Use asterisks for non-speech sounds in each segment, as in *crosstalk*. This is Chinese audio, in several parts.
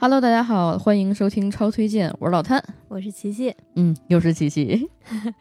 Hello，大家好，欢迎收听超推荐，我是老谭，我是琪琪，嗯，又是琪琪，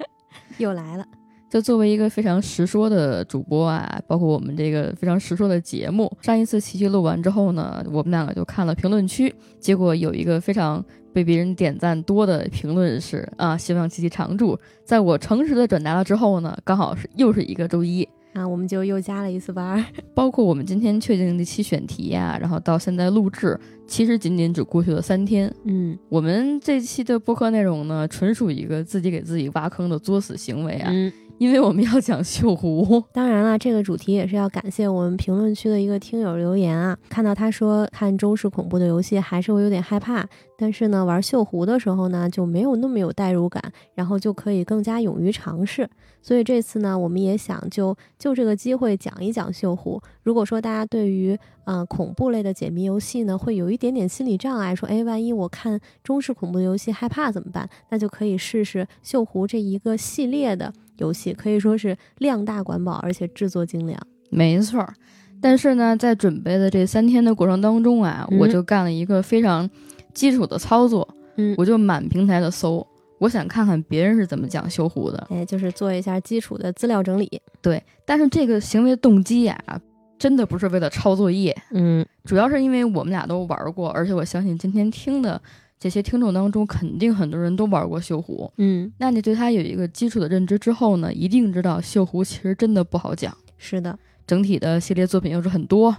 *laughs* 又来了。就作为一个非常实说的主播啊，包括我们这个非常实说的节目，上一次琪琪录完之后呢，我们两个就看了评论区，结果有一个非常被别人点赞多的评论是啊，希望琪琪常驻。在我诚实的转达了之后呢，刚好是又是一个周一。啊，我们就又加了一次班，*laughs* 包括我们今天确定那期选题呀，然后到现在录制，其实仅仅只过去了三天。嗯，我们这期的播客内容呢，纯属一个自己给自己挖坑的作死行为啊。因为我们要讲绣湖，*laughs* 当然了，这个主题也是要感谢我们评论区的一个听友留言啊。看到他说看中式恐怖的游戏还是会有点害怕，但是呢，玩绣湖的时候呢就没有那么有代入感，然后就可以更加勇于尝试。所以这次呢，我们也想就就这个机会讲一讲绣湖。如果说大家对于呃恐怖类的解谜游戏呢会有一点点心理障碍，说哎，万一我看中式恐怖的游戏害怕怎么办？那就可以试试绣湖这一个系列的。游戏可以说是量大管饱，而且制作精良。没错，但是呢，在准备的这三天的过程当中啊，我就干了一个非常基础的操作，嗯，我就满平台的搜，我想看看别人是怎么讲修湖的，哎，就是做一下基础的资料整理。对，但是这个行为动机呀，真的不是为了抄作业，嗯，主要是因为我们俩都玩过，而且我相信今天听的。这些听众当中，肯定很多人都玩过绣湖，嗯，那你对它有一个基础的认知之后呢，一定知道绣湖其实真的不好讲。是的，整体的系列作品又是很多，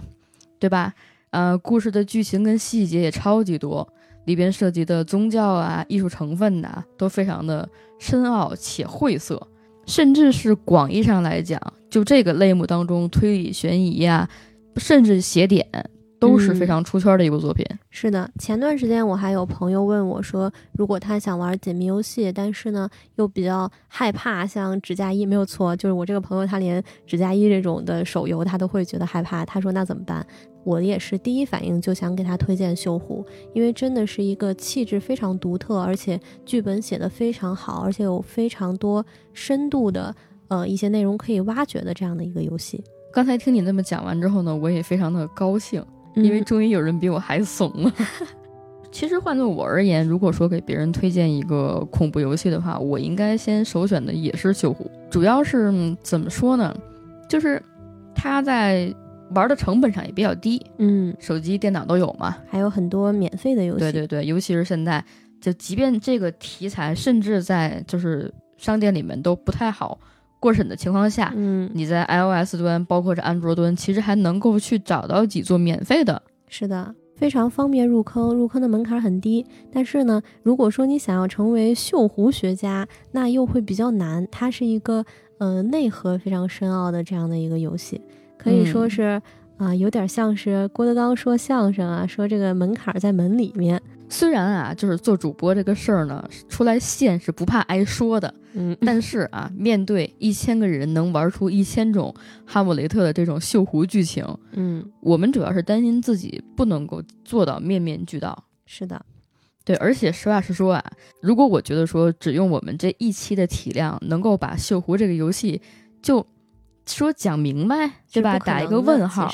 对吧？呃，故事的剧情跟细节也超级多，里边涉及的宗教啊、艺术成分呐，都非常的深奥且晦涩，甚至是广义上来讲，就这个类目当中，推理悬疑啊，甚至写点。都是非常出圈的一部作品。是的，前段时间我还有朋友问我说，如果他想玩解谜游戏，但是呢又比较害怕，像指甲衣没有错，就是我这个朋友他连指甲衣这种的手游他都会觉得害怕。他说那怎么办？我也是第一反应就想给他推荐《锈湖》，因为真的是一个气质非常独特，而且剧本写的非常好，而且有非常多深度的呃一些内容可以挖掘的这样的一个游戏。刚才听你那么讲完之后呢，我也非常的高兴。因为终于有人比我还怂了。*laughs* 其实换做我而言，如果说给别人推荐一个恐怖游戏的话，我应该先首选的也是《锈湖》。主要是怎么说呢？就是它在玩的成本上也比较低，嗯，手机、电脑都有嘛，还有很多免费的游戏。对对对，尤其是现在，就即便这个题材，甚至在就是商店里面都不太好。过审的情况下，嗯，你在 iOS 端，包括是安卓端，其实还能够去找到几座免费的。是的，非常方便入坑，入坑的门槛很低。但是呢，如果说你想要成为锈湖学家，那又会比较难。它是一个呃内核非常深奥的这样的一个游戏，可以说是啊，有点像是郭德纲说相声啊，说这个门槛在门里面。虽然啊，就是做主播这个事儿呢，出来现是不怕挨说的，嗯，但是啊，面对一千个人能玩出一千种哈姆雷特的这种锈湖剧情，嗯，我们主要是担心自己不能够做到面面俱到。是的，对，而且实话实说啊，如果我觉得说只用我们这一期的体量能够把绣湖这个游戏就说讲明白，对吧？打一个问号。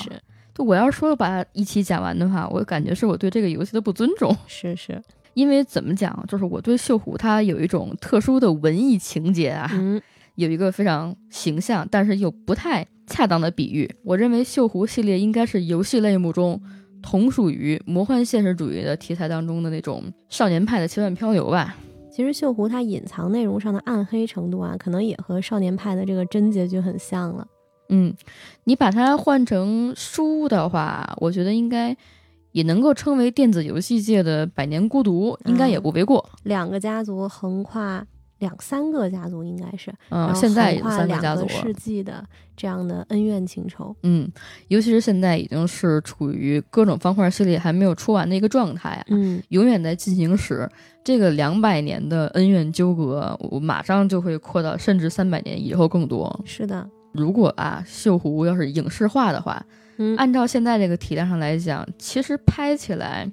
就我要说把一期讲完的话，我感觉是我对这个游戏的不尊重。是是，*laughs* 因为怎么讲，就是我对绣湖它有一种特殊的文艺情节啊，*laughs* 有一个非常形象但是又不太恰当的比喻。我认为绣湖系列应该是游戏类目中同属于魔幻现实主义的题材当中的那种少年派的奇幻漂流吧。其实绣湖它隐藏内容上的暗黑程度啊，可能也和少年派的这个真结局很像了。嗯，你把它换成书的话，我觉得应该也能够称为电子游戏界的百年孤独，应该也不为过。两个家族横跨两三个家族，应该是嗯，现在横跨两个世纪的这样的恩怨情仇。嗯，尤其是现在已经是处于各种方块系列还没有出完的一个状态啊，嗯，永远在进行时，这个两百年的恩怨纠葛，我马上就会扩到甚至三百年以后更多。是的。如果啊，锈湖要是影视化的话，嗯，按照现在这个体量上来讲，其实拍起来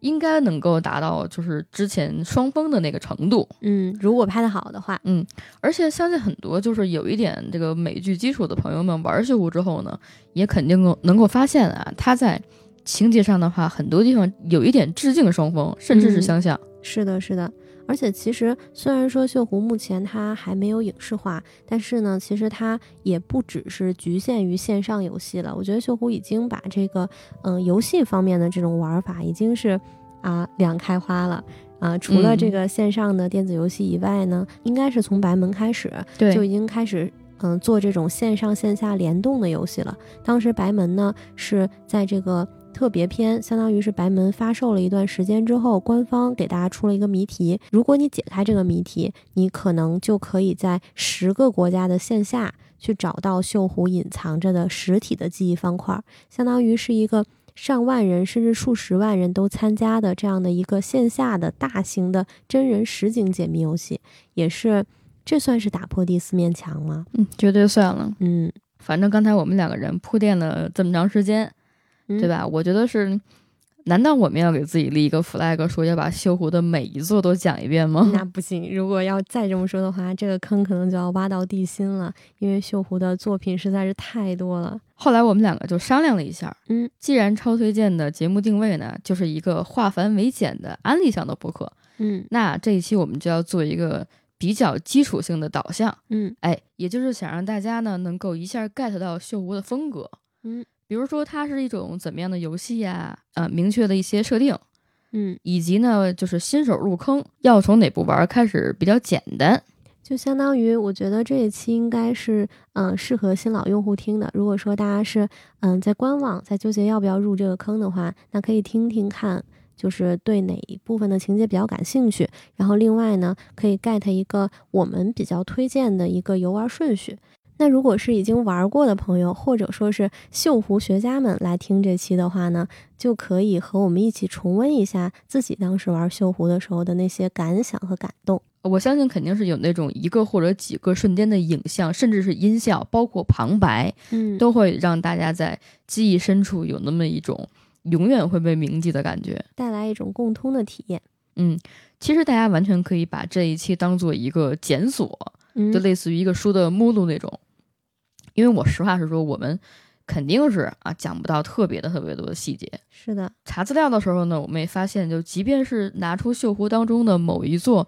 应该能够达到就是之前双峰的那个程度。嗯，如果拍得好的话，嗯，而且相信很多就是有一点这个美剧基础的朋友们玩锈湖之后呢，也肯定够能够发现啊，它在情节上的话，很多地方有一点致敬双峰，甚至是相像。是的，是的。而且其实虽然说锈湖目前它还没有影视化，但是呢，其实它也不只是局限于线上游戏了。我觉得锈湖已经把这个嗯游戏方面的这种玩法已经是啊两开花了啊。除了这个线上的电子游戏以外呢，应该是从白门开始就已经开始嗯做这种线上线下联动的游戏了。当时白门呢是在这个。特别篇相当于是白门发售了一段时间之后，官方给大家出了一个谜题。如果你解开这个谜题，你可能就可以在十个国家的线下去找到锈湖隐藏着的实体的记忆方块，相当于是一个上万人甚至数十万人都参加的这样的一个线下的大型的真人实景解谜游戏，也是这算是打破第四面墙吗？嗯，绝对算了。嗯，反正刚才我们两个人铺垫了这么长时间。对吧？我觉得是，难道我们要给自己立一个 flag，说要把锈湖的每一座都讲一遍吗？那不行，如果要再这么说的话，这个坑可能就要挖到地心了，因为锈湖的作品实在是太多了。后来我们两个就商量了一下，嗯，既然超推荐的节目定位呢，就是一个化繁为简的安利向的博客，嗯，那这一期我们就要做一个比较基础性的导向，嗯，哎，也就是想让大家呢能够一下 get 到秀湖的风格，嗯。比如说，它是一种怎么样的游戏呀？呃，明确的一些设定，嗯，以及呢，就是新手入坑要从哪步玩开始比较简单。就相当于，我觉得这一期应该是，嗯，适合新老用户听的。如果说大家是，嗯，在观望，在纠结要不要入这个坑的话，那可以听听看，就是对哪一部分的情节比较感兴趣。然后另外呢，可以 get 一个我们比较推荐的一个游玩顺序。那如果是已经玩过的朋友，或者说是锈湖学家们来听这期的话呢，就可以和我们一起重温一下自己当时玩锈湖的时候的那些感想和感动。我相信肯定是有那种一个或者几个瞬间的影像，甚至是音效，包括旁白，嗯，都会让大家在记忆深处有那么一种永远会被铭记的感觉，带来一种共通的体验。嗯，其实大家完全可以把这一期当做一个检索，就类似于一个书的目录那种。因为我实话实说，我们肯定是啊讲不到特别的特别多的细节。是的，查资料的时候呢，我们也发现，就即便是拿出锈湖当中的某一座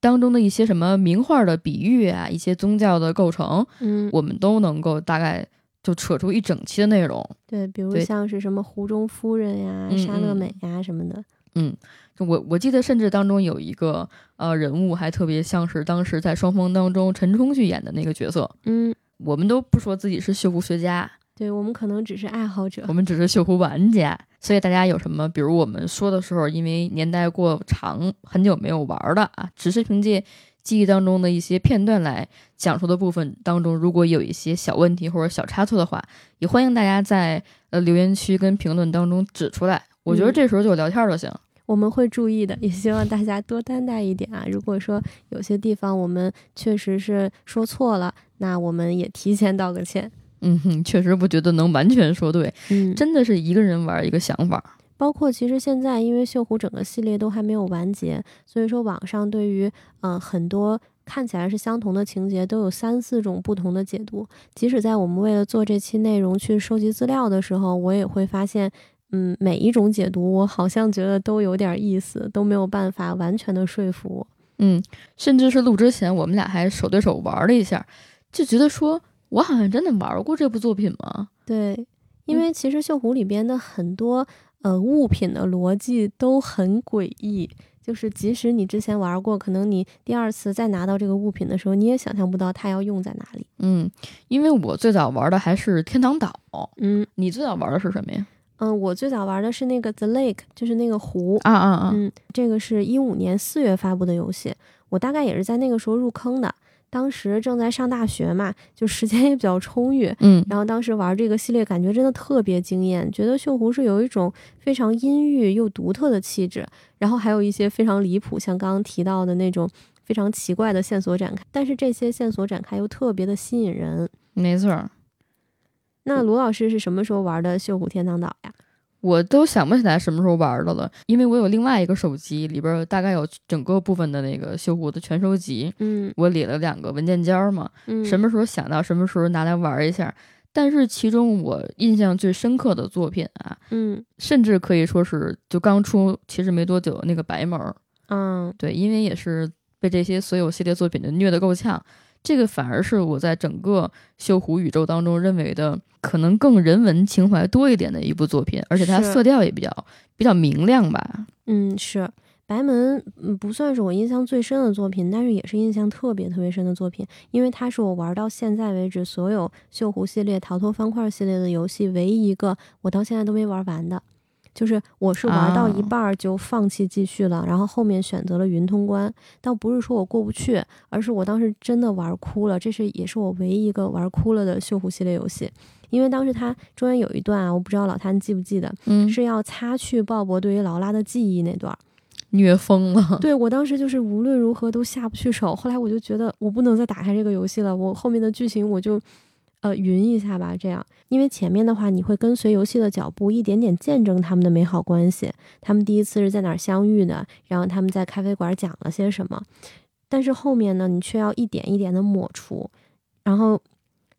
当中的一些什么名画的比喻啊，一些宗教的构成，嗯，我们都能够大概就扯出一整期的内容。对，比如像是什么湖中夫人呀、莎乐美呀什么的。嗯，就我我记得，甚至当中有一个呃人物，还特别像是当时在双峰当中陈冲去演的那个角色。嗯。我们都不说自己是锈湖学家，对我们可能只是爱好者，我们只是锈湖玩家。所以大家有什么，比如我们说的时候，因为年代过长，很久没有玩了啊，只是凭借记忆当中的一些片段来讲述的部分当中，如果有一些小问题或者小差错的话，也欢迎大家在呃留言区跟评论当中指出来。我觉得这时候就聊天就行。我们会注意的，也希望大家多担待一点啊。如果说有些地方我们确实是说错了，那我们也提前道个歉。嗯哼，确实不觉得能完全说对，嗯，真的是一个人玩一个想法。包括其实现在因为锈湖整个系列都还没有完结，所以说网上对于嗯很多看起来是相同的情节都有三四种不同的解读。即使在我们为了做这期内容去收集资料的时候，我也会发现。嗯，每一种解读，我好像觉得都有点意思，都没有办法完全的说服我。嗯，甚至是录之前，我们俩还手对手玩了一下，就觉得说，我好像真的玩过这部作品吗？对，因为其实《锈湖》里边的很多呃物品的逻辑都很诡异，就是即使你之前玩过，可能你第二次再拿到这个物品的时候，你也想象不到它要用在哪里。嗯，因为我最早玩的还是天堂岛。嗯，你最早玩的是什么呀？嗯，我最早玩的是那个 The Lake，就是那个湖啊啊啊！嗯，这个是一五年四月发布的游戏，我大概也是在那个时候入坑的。当时正在上大学嘛，就时间也比较充裕，嗯，然后当时玩这个系列，感觉真的特别惊艳，觉得锈湖是有一种非常阴郁又独特的气质，然后还有一些非常离谱，像刚刚提到的那种非常奇怪的线索展开，但是这些线索展开又特别的吸引人，没错。那卢老师是什么时候玩的《锈湖天堂岛》呀？我都想不起来什么时候玩的了，因为我有另外一个手机，里边大概有整个部分的那个锈湖的全收集。嗯，我理了两个文件夹嘛，嗯，什么时候想到什么时候拿来玩一下。但是其中我印象最深刻的作品啊，嗯甚至可以说是就刚出其实没多久那个白门儿，嗯对，因为也是被这些所有系列作品的虐得够呛。这个反而是我在整个锈湖宇宙当中认为的可能更人文情怀多一点的一部作品，而且它色调也比较比较明亮吧。嗯，是白门，嗯，不算是我印象最深的作品，但是也是印象特别特别深的作品，因为它是我玩到现在为止所有锈湖系列、逃脱方块系列的游戏唯一一个我到现在都没玩完的。就是我是玩到一啊半儿就放弃继续了，然后后面选择了云通关，倒不是说我过不去，而是我当时真的玩哭了，这是也是我唯一一个玩哭了的锈湖系列游戏，因为当时它中间有一段啊，我不知道老谭记不记得，嗯，是要擦去鲍勃对于劳拉的记忆那段。虐疯了。对我当时就是无论如何都下不去手，后来我就觉得我不能再打开这个游戏了，我后面的剧情我就，呃，云一下吧，这样，因为前面的话你会跟随游戏的脚步，一点点见证他们的美好关系，他们第一次是在哪儿相遇的，然后他们在咖啡馆讲了些什么，但是后面呢，你却要一点一点的抹除，然后。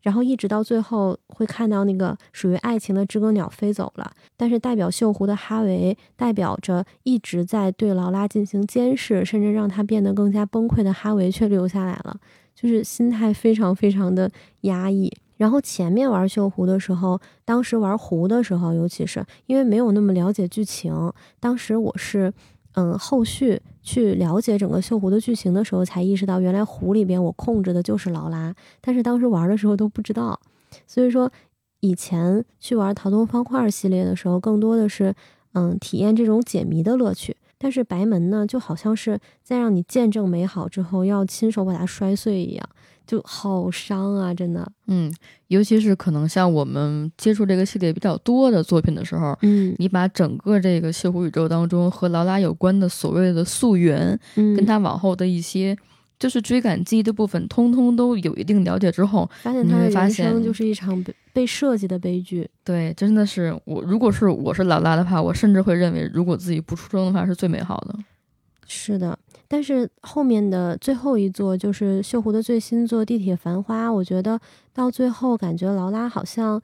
然后一直到最后会看到那个属于爱情的知更鸟飞走了，但是代表锈湖的哈维，代表着一直在对劳拉进行监视，甚至让她变得更加崩溃的哈维却留下来了，就是心态非常非常的压抑。然后前面玩锈湖的时候，当时玩湖的时候，尤其是因为没有那么了解剧情，当时我是嗯后续去了解整个锈湖的剧情的时候，才意识到原来湖里边我控制的就是劳拉，但是当时玩的时候都不知道，所以说以前去玩逃脱方块系列的时候，更多的是嗯体验这种解谜的乐趣。但是白门呢，就好像是在让你见证美好之后，要亲手把它摔碎一样，就好伤啊！真的，嗯，尤其是可能像我们接触这个系列比较多的作品的时候，嗯你把整个这个锈湖宇宙当中和劳拉有关的所谓的溯源，嗯，跟他往后的一些就是追赶记忆的部分，通通都有一定了解之后，发现他的会发现人生就是一场被被设计的悲剧。对，真的是我，如果是我是劳拉的话，我甚至会认为，如果自己不出生的话，是最美好的。是的，但是后面的最后一座就是锈湖的最新作《地铁繁花》，我觉得到最后感觉劳拉好像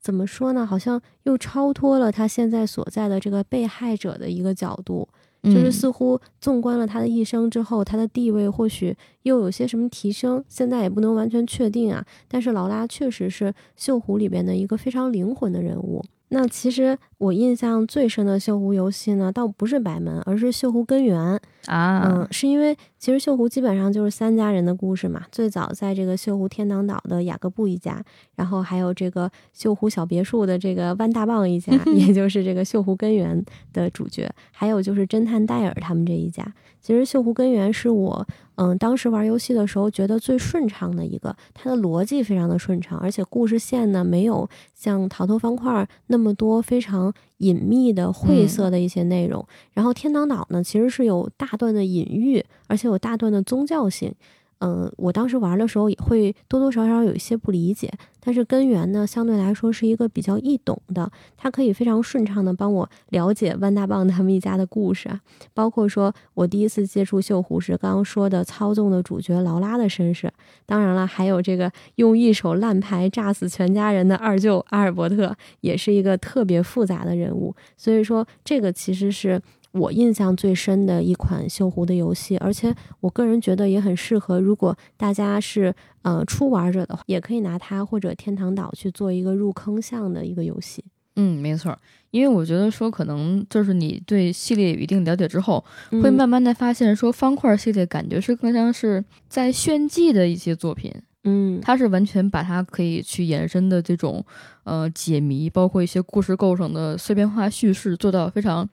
怎么说呢？好像又超脱了他现在所在的这个被害者的一个角度，就是嗯似乎纵观了他的一生之后，他的地位或许又有些什么提升，现在也不能完全确定啊。但是劳拉确实是锈湖里边的一个非常灵魂的人物。那其实我印象最深的锈湖游戏呢，倒不是白门，而是锈湖根源。啊，嗯，是因为其实锈湖基本上就是三家人的故事嘛。最早在这个锈湖天堂岛的雅各布一家，然后还有这个锈湖小别墅的这个弯大棒一家，*laughs* 也就是这个锈湖根源的主角，还有就是侦探戴尔他们这一家。其实锈湖根源是我嗯当时玩游戏的时候觉得最顺畅的一个，它的逻辑非常的顺畅，而且故事线呢没有像逃脱方块那么多非常隐秘的晦涩的一些内容。然后天堂岛呢，其实是有大段的隐喻，而且有大段的宗教性。嗯、我当时玩的时候也会多多少少有一些不理解，但是根源呢，相对来说是一个比较易懂的，它可以非常顺畅的帮我了解万大棒他们一家的故事，包括说我第一次接触锈湖时刚刚说的操纵的主角劳拉的身世，当然了，还有这个用一手烂牌炸死全家人的二舅阿尔伯特，也是一个特别复杂的人物。所以说，这个其实是我印象最深的一款锈湖的游戏，而且我个人觉得也很适合，如果大家是呃初玩者的话，也可以拿它或者天堂岛去做一个入坑项的一个游戏。嗯，没错儿，因为我觉得说，可能就是你对系列有一定了解之后，会嗯慢慢的发现说，方块系列感觉是更像是在炫技的一些作品，嗯它是完全把它可以去延伸的这种呃解谜，包括一些故事构成的碎片化叙事，做到非常。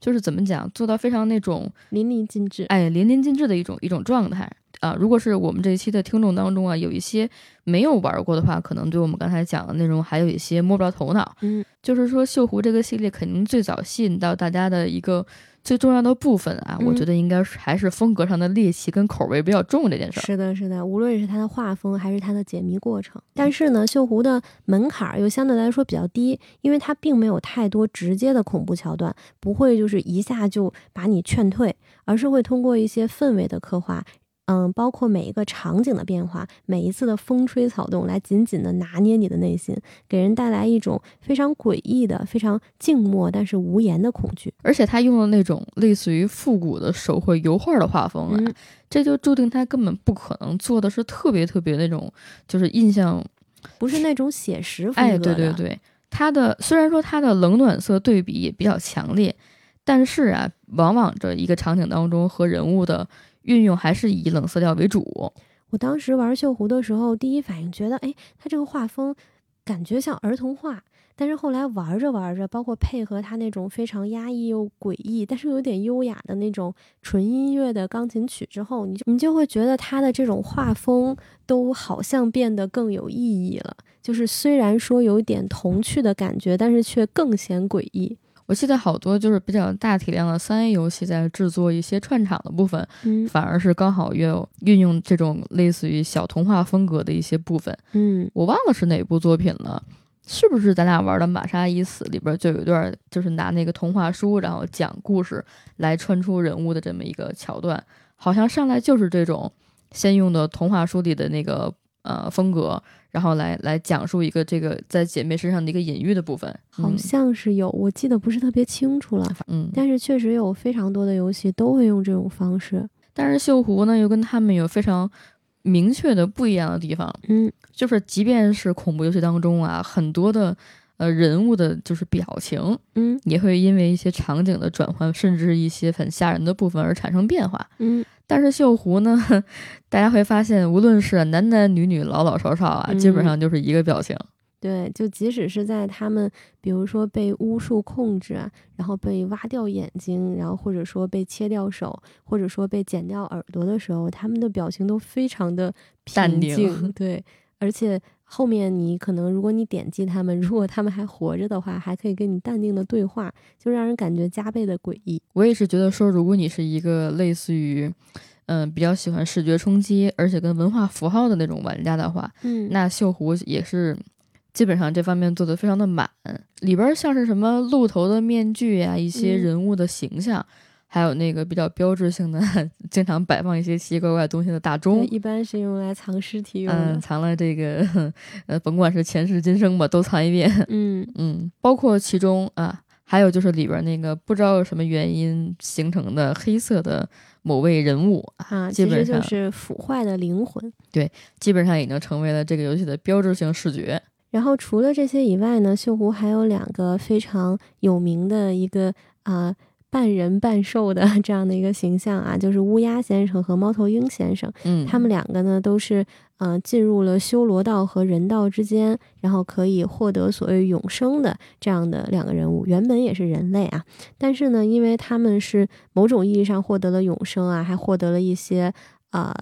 就是怎么讲，做到非常那种淋漓尽致。哎淋漓尽致的一种一种状态啊。如果是我们这一期的听众当中啊，有一些没有玩过的话，可能对我们刚才讲的内容还有一些摸不着头脑。嗯就是说，锈湖这个系列肯定最早吸引到大家的一个最重要的部分啊，嗯我觉得应该是还是风格上的猎奇跟口味比较重这件事儿。是的，是的，无论是它的画风还是它的解谜过程，但是呢，锈湖的门槛儿又相对来说比较低，因为它并没有太多直接的恐怖桥段，不会就是一下就把你劝退，而是会通过一些氛围的刻画。嗯，包括每一个场景的变化，每一次的风吹草动，来紧紧的拿捏你的内心，给人带来一种非常诡异的、非常静默但是无言的恐惧。而且他用了那种类似于复古的手绘油画的画风嗯，这就注定他根本不可能做的是特别特别那种，就是印象，不是那种写实风格哎，对对对，他的虽然说他的冷暖色对比也比较强烈，但是啊，往往这一个场景当中和人物的运用还是以冷色调为主。我当时玩绣湖的时候，第一反应觉得，哎，它这个画风感觉像儿童画。但是后来玩着玩着，包括配合它那种非常压抑又诡异，但是又有点优雅的那种纯音乐的钢琴曲之后，你就你就会觉得它的这种画风都好像变得更有意义了。就是虽然说有点童趣的感觉，但是却更显诡异。我记得好多就是比较大体量的三 A 游戏，在制作一些串场的部分，嗯反而是刚好有运用这种类似于小童话风格的一些部分。嗯我忘了是哪部作品了，是不是咱俩玩的《玛莎已死》里边就有一段，就是拿那个童话书，然后讲故事来穿出人物的这么一个桥段？好像上来就是这种先用的童话书里的那个呃风格，然后来来讲述一个这个在姐妹身上的一个隐喻的部分。好像是有，我记得不是特别清楚了。嗯，嗯，但是确实有非常多的游戏都会用这种方式。但是锈湖呢又跟他们有非常明确的不一样的地方。嗯就是即便是恐怖游戏当中啊，很多的呃人物的就是表情嗯也会因为一些场景的转换，甚至一些很吓人的部分而产生变化。嗯但是锈湖呢，*laughs* 大家会发现，无论是男男女女、老老少少啊，嗯基本上就是一个表情。对，就即使是在他们，比如说被巫术控制啊，然后被挖掉眼睛，然后或者说被切掉手，或者说被剪掉耳朵的时候，他们的表情都非常的淡定。对，*laughs* 而且后面你可能如果你点击他们，*laughs* 如果他们还活着的话，还可以跟你淡定的对话，就让人感觉加倍的诡异。我也是觉得说，如果你是一个类似于，嗯、比较喜欢视觉冲击，而且跟文化符号的那种玩家的话，嗯。那锈湖也是基本上这方面做的非常的满，里边儿像是什么鹿头的面具呀、一些嗯。人物的形象，还有那个比较标志性的，*laughs* 经常摆放一些奇奇怪怪东西的大钟，一般是用来藏尸体用嗯，藏了这个，呃，甭管是前世今生吧，都藏一遍，嗯嗯，包括其中啊，还有就是里边儿那个不知道有什么原因形成的黑色的某位人物啊，其实就基本上是腐坏的灵魂。对基本上已经成为了这个游戏的标志性视觉。然后除了这些以外呢，锈湖还有两个非常有名的一个啊、半人半兽的 *laughs* 这样的一个形象啊，就是乌鸦先生和猫头鹰先生。嗯，他们两个呢都是呃进入了修罗道和人道之间，然后可以获得所谓永生的这样的两个人物。原本也是人类啊，但是呢，因为他们是某种意义上获得了永生啊，还获得了一些呃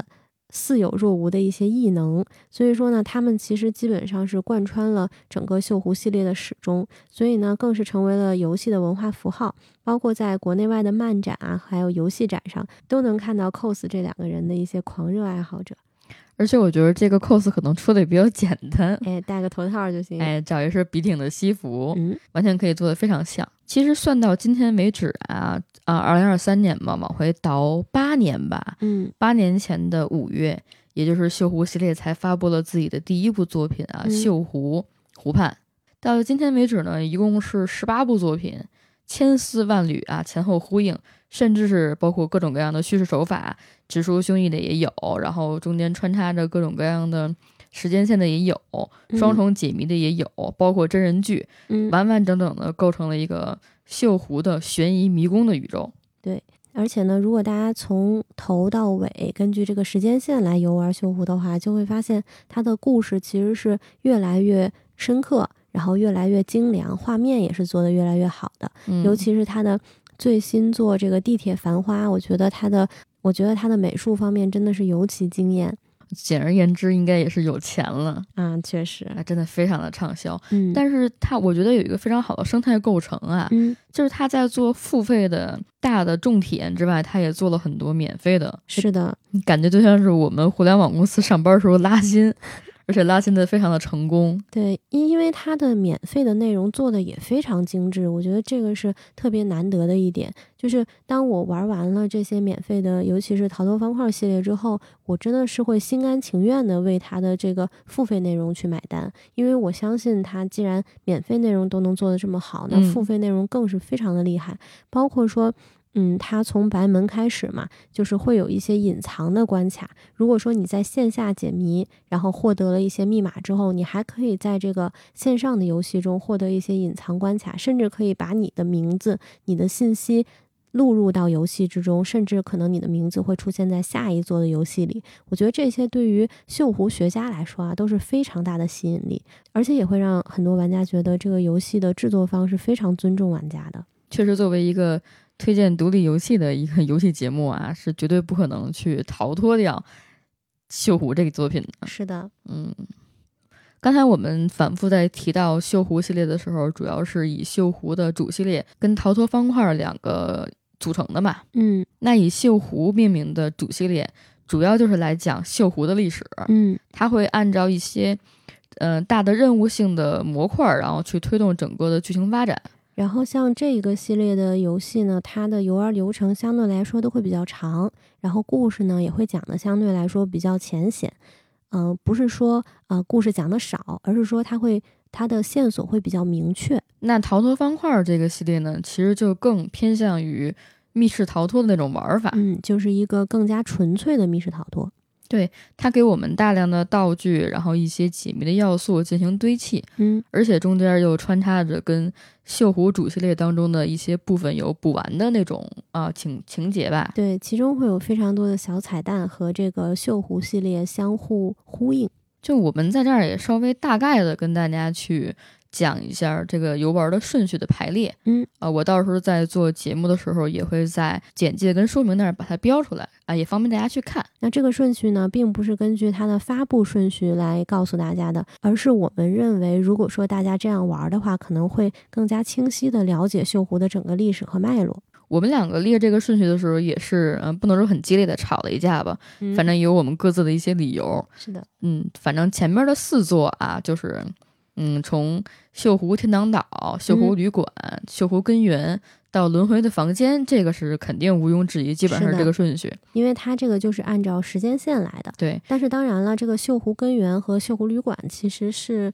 似有若无的一些异能，所以说呢，他们其实基本上是贯穿了整个锈湖系列的始终，所以呢，更是成为了游戏的文化符号。包括在国内外的漫展啊，还有游戏展上，都能看到 cos 这两个人的一些狂热爱好者。而且我觉得这个 cos 可能出的也比较简单，哎，戴个头套就行。哎，找一身笔挺的西服，嗯完全可以做的非常像。其实算到今天为止啊啊，二零二三年嘛，往回倒八年吧，嗯八年前的五月，也就是锈湖系列才发布了自己的第一部作品啊，嗯锈湖湖畔》。到今天为止呢，一共是十八部作品，千丝万缕啊，前后呼应，甚至是包括各种各样的叙事手法，直抒胸臆的也有，然后中间穿插着各种各样的时间线的也有，双重解谜的也有，包括真人剧，嗯，完完整整的构成了一个锈湖的悬疑迷宫的宇宙。对而且呢，如果大家从头到尾根据这个时间线来游玩锈湖的话，就会发现它的故事其实是越来越深刻，然后越来越精良，画面也是做得越来越好的。嗯，尤其是它的最新作这个《地铁繁花》，我觉得它的，我觉得他的美术方面真的是尤其惊艳简而言之，应该也是有钱了，啊，确实，啊，真的非常的畅销。嗯，但是它，我觉得有一个非常好的生态构成啊，嗯，就是它在做付费的大的重体验之外，它也做了很多免费的，是的，感觉就像是我们互联网公司上班时候拉新。*laughs* 而且拉新的非常的成功。对，因因为它的免费的内容做的也非常精致，我觉得这个是特别难得的一点。就是当我玩完了这些免费的，尤其是逃脱方块系列之后，我真的是会心甘情愿的为它的这个付费内容去买单，因为我相信它既然免费内容都能做的这么好，那付费内容更是非常的厉害，包括说。嗯，它从白门开始嘛，就是会有一些隐藏的关卡。如果说你在线下解谜，然后获得了一些密码之后，你还可以在这个线上的游戏中获得一些隐藏关卡，甚至可以把你的名字、你的信息录入到游戏之中，甚至可能你的名字会出现在下一座的游戏里。我觉得这些对于锈湖学家来说啊，都是非常大的吸引力，而且也会让很多玩家觉得这个游戏的制作方是非常尊重玩家的。确实，作为一个。推荐独立游戏的一个游戏节目啊，是绝对不可能去逃脱掉《锈湖》这个作品的。是的，嗯，刚才我们反复在提到《锈湖》系列的时候，主要是以《锈湖》的主系列跟逃脱方块两个组成的嘛。嗯，那以《锈湖》命名的主系列，主要就是来讲锈湖的历史。嗯，它会按照一些嗯大的任务性的模块，然后去推动整个的剧情发展。然后像这一个系列的游戏呢，它的游玩流程相对来说都会比较长，然后故事呢也会讲的相对来说比较浅显。嗯，不是说呃故事讲的少，而是说它会它的线索会比较明确。那逃脱方块这个系列呢，其实就更偏向于密室逃脱的那种玩法，嗯，就是一个更加纯粹的密室逃脱。对它给我们大量的道具，然后一些解谜的要素进行堆砌，嗯，而且中间又穿插着跟锈湖主系列当中的一些部分有补完的那种啊情情节吧。对，其中会有非常多的小彩蛋和这个锈湖系列相互呼应。就我们在这儿也稍微大概的跟大家去。讲一下这个游玩的顺序的排列，嗯，啊，我到时候在做节目的时候也会在简介跟说明那儿把它标出来，啊，也方便大家去看。那这个顺序呢，并不是根据它的发布顺序来告诉大家的，而是我们认为，如果说大家这样玩的话，可能会更加清晰的了解锈湖的整个历史和脉络。我们两个列这个顺序的时候，也是，嗯，不能说很激烈的吵了一架吧，反正有我们各自的一些理由。是的，嗯，反正前面的四座啊，就是。嗯，从锈湖天堂岛、锈湖旅馆、锈湖根源到轮回的房间，这个是肯定毋庸置疑，基本上是这个顺序。因为它这个就是按照时间线来的。对，但是当然了，这个锈湖根源和锈湖旅馆其实是，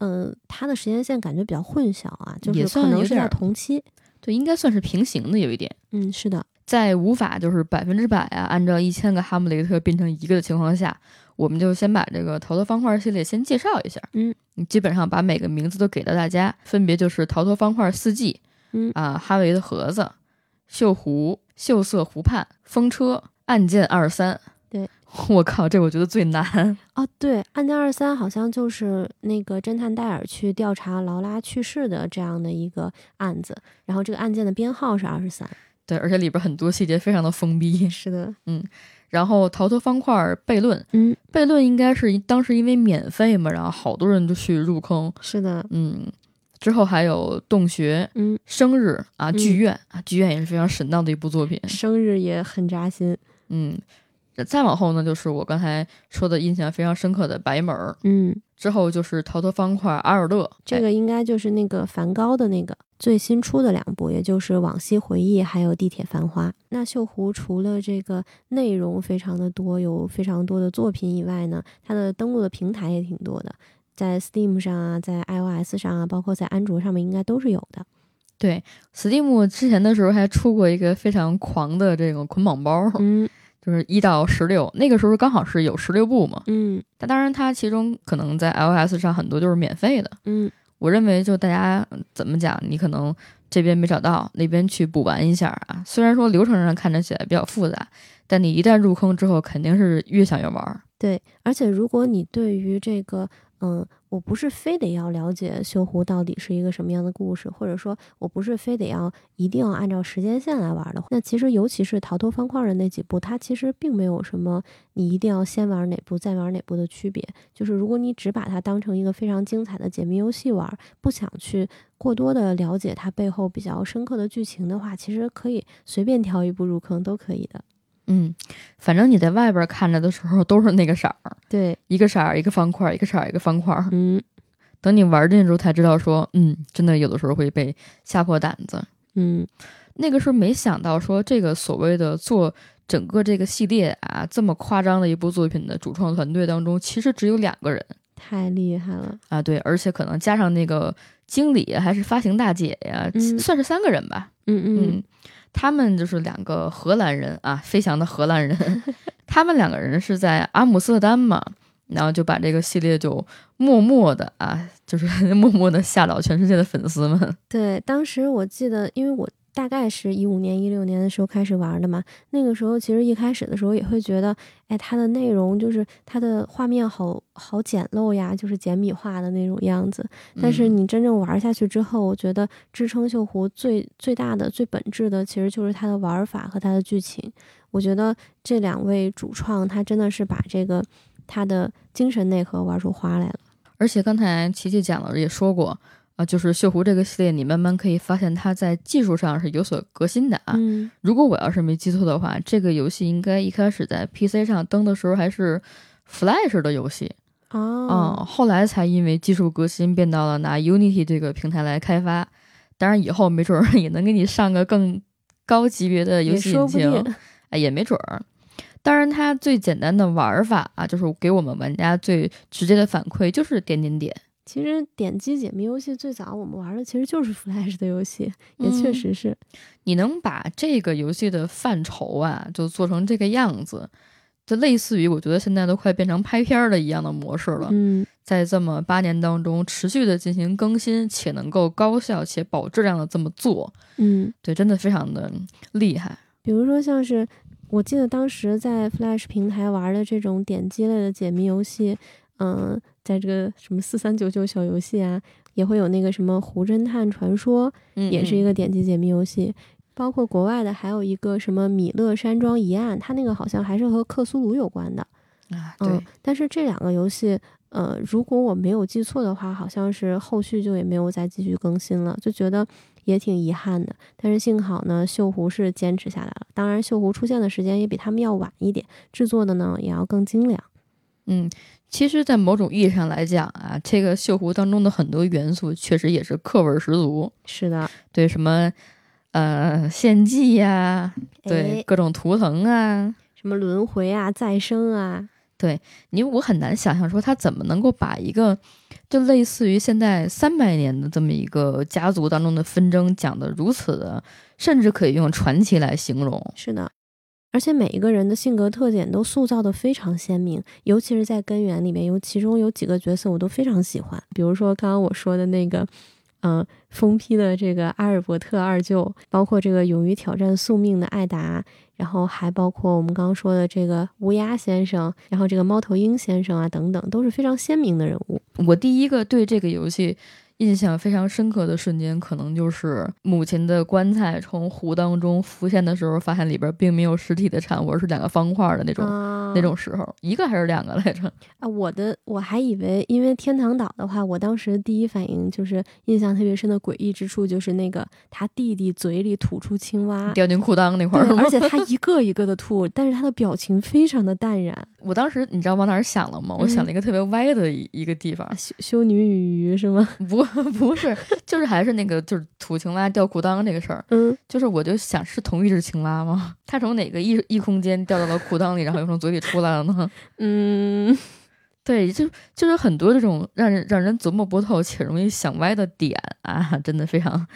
嗯，它的时间线感觉比较混淆啊，就是可能是在同期。对，应该算是平行的，有一点。嗯，是的，在无法就是百分之百啊，按照一千个哈姆雷特变成一个的情况下。我们就先把这个逃脱方块系列先介绍一下，嗯，你基本上把每个名字都给到大家，分别就是逃脱方块四季，嗯啊，哈维的盒子，锈湖，锈色湖畔，风车，案件二三。对，*laughs* 我靠，这我觉得最难哦。对，案件二三好像就是那个侦探戴尔去调查劳拉去世的这样的一个案子，然后这个案件的编号是二十三。对，而且里边很多细节非常的封闭。是的，嗯。*laughs* 然后逃脱方块悖论，嗯，悖论应该是当时因为免费嘛，然后好多人都去入坑。是的，嗯，之后还有洞穴，嗯，生日啊，剧院啊，剧院也是非常神道的一部作品，生日也很扎心。嗯，再往后呢，就是我刚才说的印象非常深刻的白门，嗯，之后就是逃脱方块阿尔勒，这个应该就是那个梵高的那个。最新出的两部，也就是《往昔回忆》还有《地铁繁花》。那锈湖除了这个内容非常的多，有非常多的作品以外呢，它的登录的平台也挺多的，在 Steam 上啊，在 iOS 上啊，包括在安卓上面应该都是有的。对，Steam 之前的时候还出过一个非常狂的这个捆绑包，嗯，就是一到十六，那个时候刚好是有十六部嘛，嗯，但当然它其中可能在 iOS 上很多就是免费的，嗯。我认为，就大家怎么讲，你可能这边没找到，那边去补完一下啊。虽然说流程上看着起来比较复杂，但你一旦入坑之后，肯定是越想越玩。对，而且如果你对于这个，嗯。我不是非得要了解锈湖到底是一个什么样的故事，或者说我不是非得要一定要按照时间线来玩的。那其实尤其是逃脱方块的那几部，它其实并没有什么你一定要先玩哪部再玩哪部的区别。就是如果你只把它当成一个非常精彩的解谜游戏玩，不想去过多的了解它背后比较深刻的剧情的话，其实可以随便挑一部入坑都可以的。嗯，反正你在外边看着的时候都是那个色儿。对，一个色儿一个方块儿，一个色儿一个方块儿。嗯等你玩进去之后才知道说，嗯，真的有的时候会被吓破胆子。嗯那个时候没想到说这个所谓的做整个这个系列啊这么夸张的一部作品的主创团队当中，其实只有两个人太厉害了。啊，对，而且可能加上那个经理还是发行大姐呀，嗯算是三个人吧。嗯嗯，他们就是两个荷兰人啊，飞翔的荷兰人，*laughs* 他们两个人是在阿姆斯特丹嘛，然后就把这个系列就默默的啊，就是 *laughs* 默默的吓倒全世界的粉丝们。对，当时我记得，因为我大概是一五年、一六年的时候开始玩的嘛，那个时候其实一开始的时候也会觉得，哎，它的内容就是它的画面好好简陋呀，就是简笔画的那种样子。但是嗯你真正玩下去之后，我觉得支撑锈湖最最大的、最本质的，其实就是它的玩法和它的剧情。我觉得这两位主创，他真的是把这个他的精神内核玩出花来了。而且刚才琪琪讲了，也说过啊，就是锈湖这个系列，你慢慢可以发现它在技术上是有所革新的啊。嗯如果我要是没记错的话，这个游戏应该一开始在 PC 上登的时候还是 Flash 的游戏。哦嗯，后来才因为技术革新变到了拿 Unity 这个平台来开发。当然，以后没准儿也能给你上个更高级别的游戏引擎。哎，也没准儿。当然，它最简单的玩法啊，就是给我们玩家最直接的反馈就是点点点。其实点击解谜游戏最早我们玩的其实就是 Flash 的游戏，也确嗯实是。你能把这个游戏的范畴啊，就做成这个样子，就类似于我觉得现在都快变成拍片儿的一样的模式了。嗯在这么八年当中持续的进行更新，且能够高效且保质量的这么做，嗯，对，真的非常的厉害。比如说像是我记得当时在 Flash 平台玩的这种点击类的解谜游戏，嗯、在这个什么四三九九小游戏啊，也会有那个什么《胡侦探传说》，嗯，也是一个个点击解密游戏。包括国外的还有一个什么米勒山庄一案，它那个好像还是和克苏鲁有关的。啊，嗯对，，但是这两个游戏，呃，如果我没有记错的话，好像是后续就也没有再继续更新了，就觉得也挺遗憾的。但是幸好呢，锈湖是坚持下来了。当然，锈湖出现的时间也比他们要晚一点，制作的呢也要更精良。嗯，其实，在某种意义上来讲啊，这个锈湖当中的很多元素确实也是课文十足。是的，对，什么呃献祭呀、对哎，各种图腾啊，什么轮回啊、再生啊，对你我很难想象说他怎么能够把一个就类似于现在三百年的这么一个家族当中的纷争讲得如此的，甚至可以用传奇来形容。是的。而且每一个人的性格特点都塑造的非常鲜明，尤其是在根源里面有其中有几个角色我都非常喜欢，比如说刚刚我说的那个，嗯、疯批的这个阿尔伯特二舅，包括这个勇于挑战宿命的艾达，然后还包括我们刚刚说的这个乌鸦先生，然后这个猫头鹰先生啊等等，都是非常鲜明的人物。我第一个对这个游戏印象非常深刻的瞬间，可能就是母亲的棺材从湖当中浮现的时候，发现里边并没有实体的产物，而是两个方块的那种、啊那种时候，一个还是两个来着？*laughs* 啊，我的我还以为，因为天堂岛的话，我当时第一反应就是印象特别深的诡异之处，就是那个他弟弟嘴里吐出青蛙，掉进裤裆那块儿而且他 *laughs* 一个一个的吐，但是他的表情非常的淡然。我当时你知道往哪儿想了吗？我想了一个特别歪的一一个地方，修修女与鱼是吗？不 *laughs* 不是，就是还是那个就是土青蛙掉裤裆这个事儿，嗯，就是我就想是同一只青蛙吗？*laughs* 它从哪个异异空间掉到了裤裆里，然后又从嘴里出来了呢？*laughs* 嗯，对，就就是很多这种让人让人琢磨不透且容易想歪的点啊，真的非常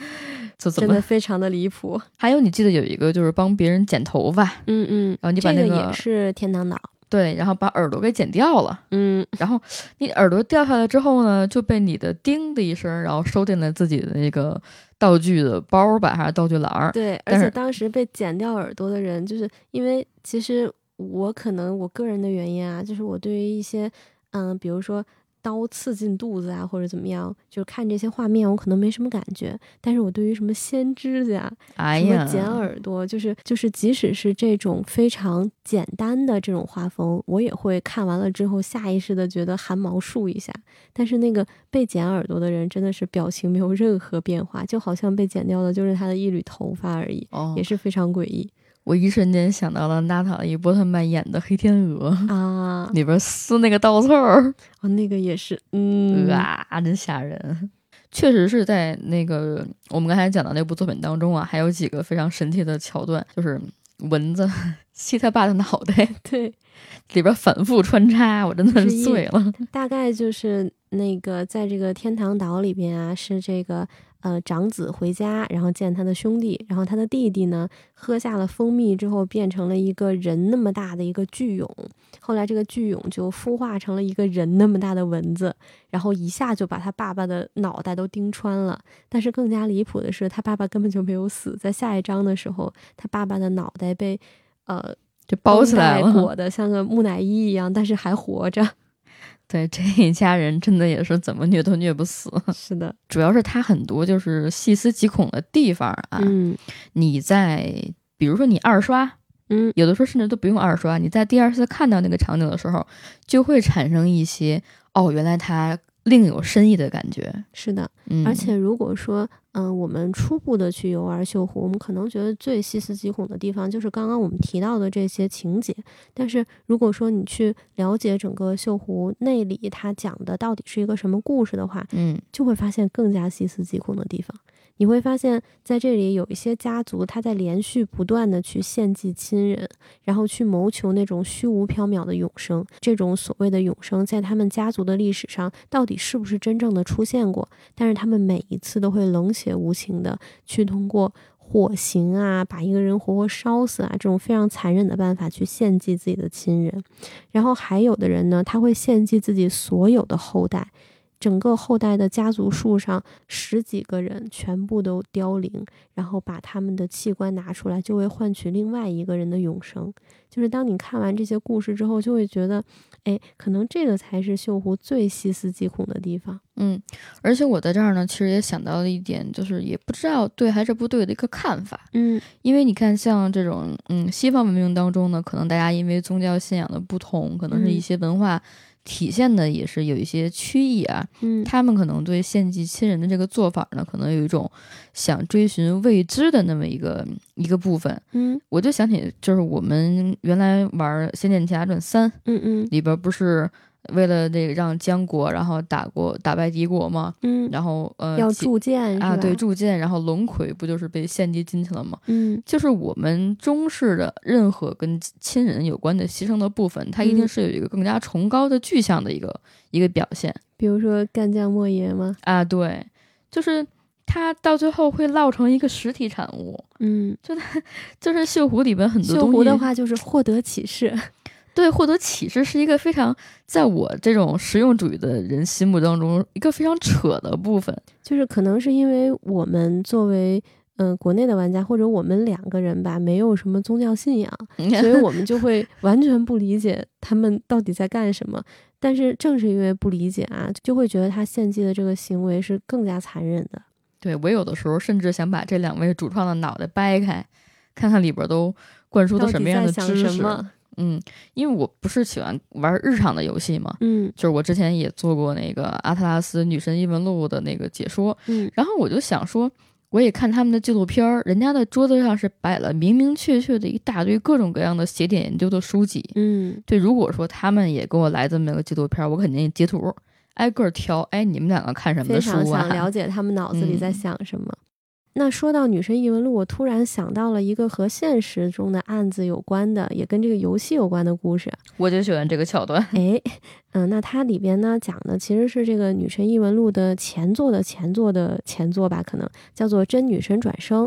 就怎真的么？非常的离谱。还有你记得有一个就是帮别人剪头发，嗯嗯，然后你把那这个也是天堂岛。对，然后把耳朵给剪掉了，嗯，然后你耳朵掉下来之后呢，就被你的叮的一声，然后收进了自己的那个道具的包吧，还是道具篮儿？对，而且当时被剪掉耳朵的人，就是因为其实我可能我个人的原因啊，就是我对于一些嗯，比如说刀刺进肚子啊，或者怎么样，就是看这些画面，我可能没什么感觉。但是我对于什么掀指甲、什么剪耳朵，就是就是，即使是这种非常简单的这种画风，我也会看完了之后下意识的觉得汗毛竖一下。但是那个被剪耳朵的人真的是表情没有任何变化，就好像被剪掉的就是他的一缕头发而已，哦也，是非常诡异。我一瞬间想到了娜塔莉波特曼演的《黑天鹅》啊，*laughs* 里边撕那个稻草儿，哦，那个也是，嗯啊，真吓人。确实是在那个我们刚才讲的那部作品当中啊，还有几个非常神奇的桥段，就是蚊子吸他爸的脑袋，*laughs* 对，里边反复穿插，我真的是醉了。大概就是那个在这个天堂岛里边啊，是这个。呃，长子回家，然后见他的兄弟，然后他的弟弟呢，喝下了蜂蜜之后，变成了一个人那么大的一个巨蛹。后来这个巨蛹就孵化成了一个人那么大的蚊子，然后一下就把他爸爸的脑袋都叮穿了。但是更加离谱的是，他爸爸根本就没有死，在下一章的时候，他爸爸的脑袋被呃就包起来了，裹的像个木乃伊一样，但是还活着。对这一家人真的也是怎么虐都虐不死。是的，主要是他很多就是细思极恐的地方啊。嗯，你在比如说你二刷，嗯，有的时候甚至都不用二刷，你在第二次看到那个场景的时候，就会产生一些哦，原来他。另有深意的感觉，是的，而且如果说，嗯，我们初步的去游玩绣湖，我们可能觉得最细思极恐的地方就是刚刚我们提到的这些情节。但是如果说你去了解整个绣湖内里，它讲的到底是一个什么故事的话，嗯，就会发现更加细思极恐的地方。你会发现在这里有一些家族，他在连续不断的去献祭亲人，然后去谋求那种虚无缥缈的永生。这种所谓的永生，在他们家族的历史上，到底是不是真正的出现过？但是他们每一次都会冷血无情的去通过火刑啊，把一个人活活烧死啊，这种非常残忍的办法去献祭自己的亲人。然后还有的人呢，他会献祭自己所有的后代。整个后代的家族树上十几个人全部都凋零，然后把他们的器官拿出来，就会换取另外一个人的永生。就是当你看完这些故事之后，就会觉得，哎，可能这个才是绣湖最细思极恐的地方。嗯，而且我在这儿呢，其实也想到了一点，就是也不知道对还是不对的一个看法。嗯，因为你看，像这种嗯西方文明当中呢，可能大家因为宗教信仰的不同，可能是一些文化。体现的也是有一些曲意啊，嗯，他们可能对献祭亲人的这个做法呢，可能有一种想追寻未知的那么一个一个部分，嗯，我就想起就是我们原来玩《仙剑奇侠传三》，嗯嗯，里边不是。为了那个让江国，然后打过打败敌国嘛，嗯，然后呃要铸剑啊，对铸剑，然后龙葵不就是被献祭进去了吗？嗯，就是我们中式的任何跟亲人有关的牺牲的部分，它一定是有一个更加崇高的具象的一个一个表现。比如说干将莫邪吗？啊，对，就是他到最后会落成一个实体产物。嗯，就 *laughs* 就是绣湖里边很多绣湖的话，就是获得启示。对，获得启示是一个非常在我这种实用主义的人心目当中一个非常扯的部分，就是可能是因为我们作为嗯国内的玩家，或者我们两个人吧，没有什么宗教信仰，*laughs* 所以我们就会完全不理解他们到底在干什么。但是正是因为不理解啊，就会觉得他献祭的这个行为是更加残忍的。对我有的时候甚至想把这两位主创的脑袋掰开，看看里边都灌输的什么样的知识。嗯，因为我不是喜欢玩日常的游戏嘛，嗯，就是我之前也做过那个《阿特拉斯女神异闻录》的那个解说，嗯，然后我就想说，我也看他们的纪录片儿，人家的桌子上是摆了明明确确的一大堆各种各样的写点研究的书籍，嗯，对，如果说他们也给我来这么一个纪录片儿，我肯定截图，挨个挑，哎，你们两个看什么书啊？想了解他们脑子里在想什么。那说到《女神异闻录》，我突然想到了一个和现实中的案子有关的，也跟这个游戏有关的故事。我就喜欢这个桥段。哎，*laughs* 嗯，那它里边呢讲的其实是这个《女神异闻录》的前作的前作的前作吧，可能叫做《真女神转生》。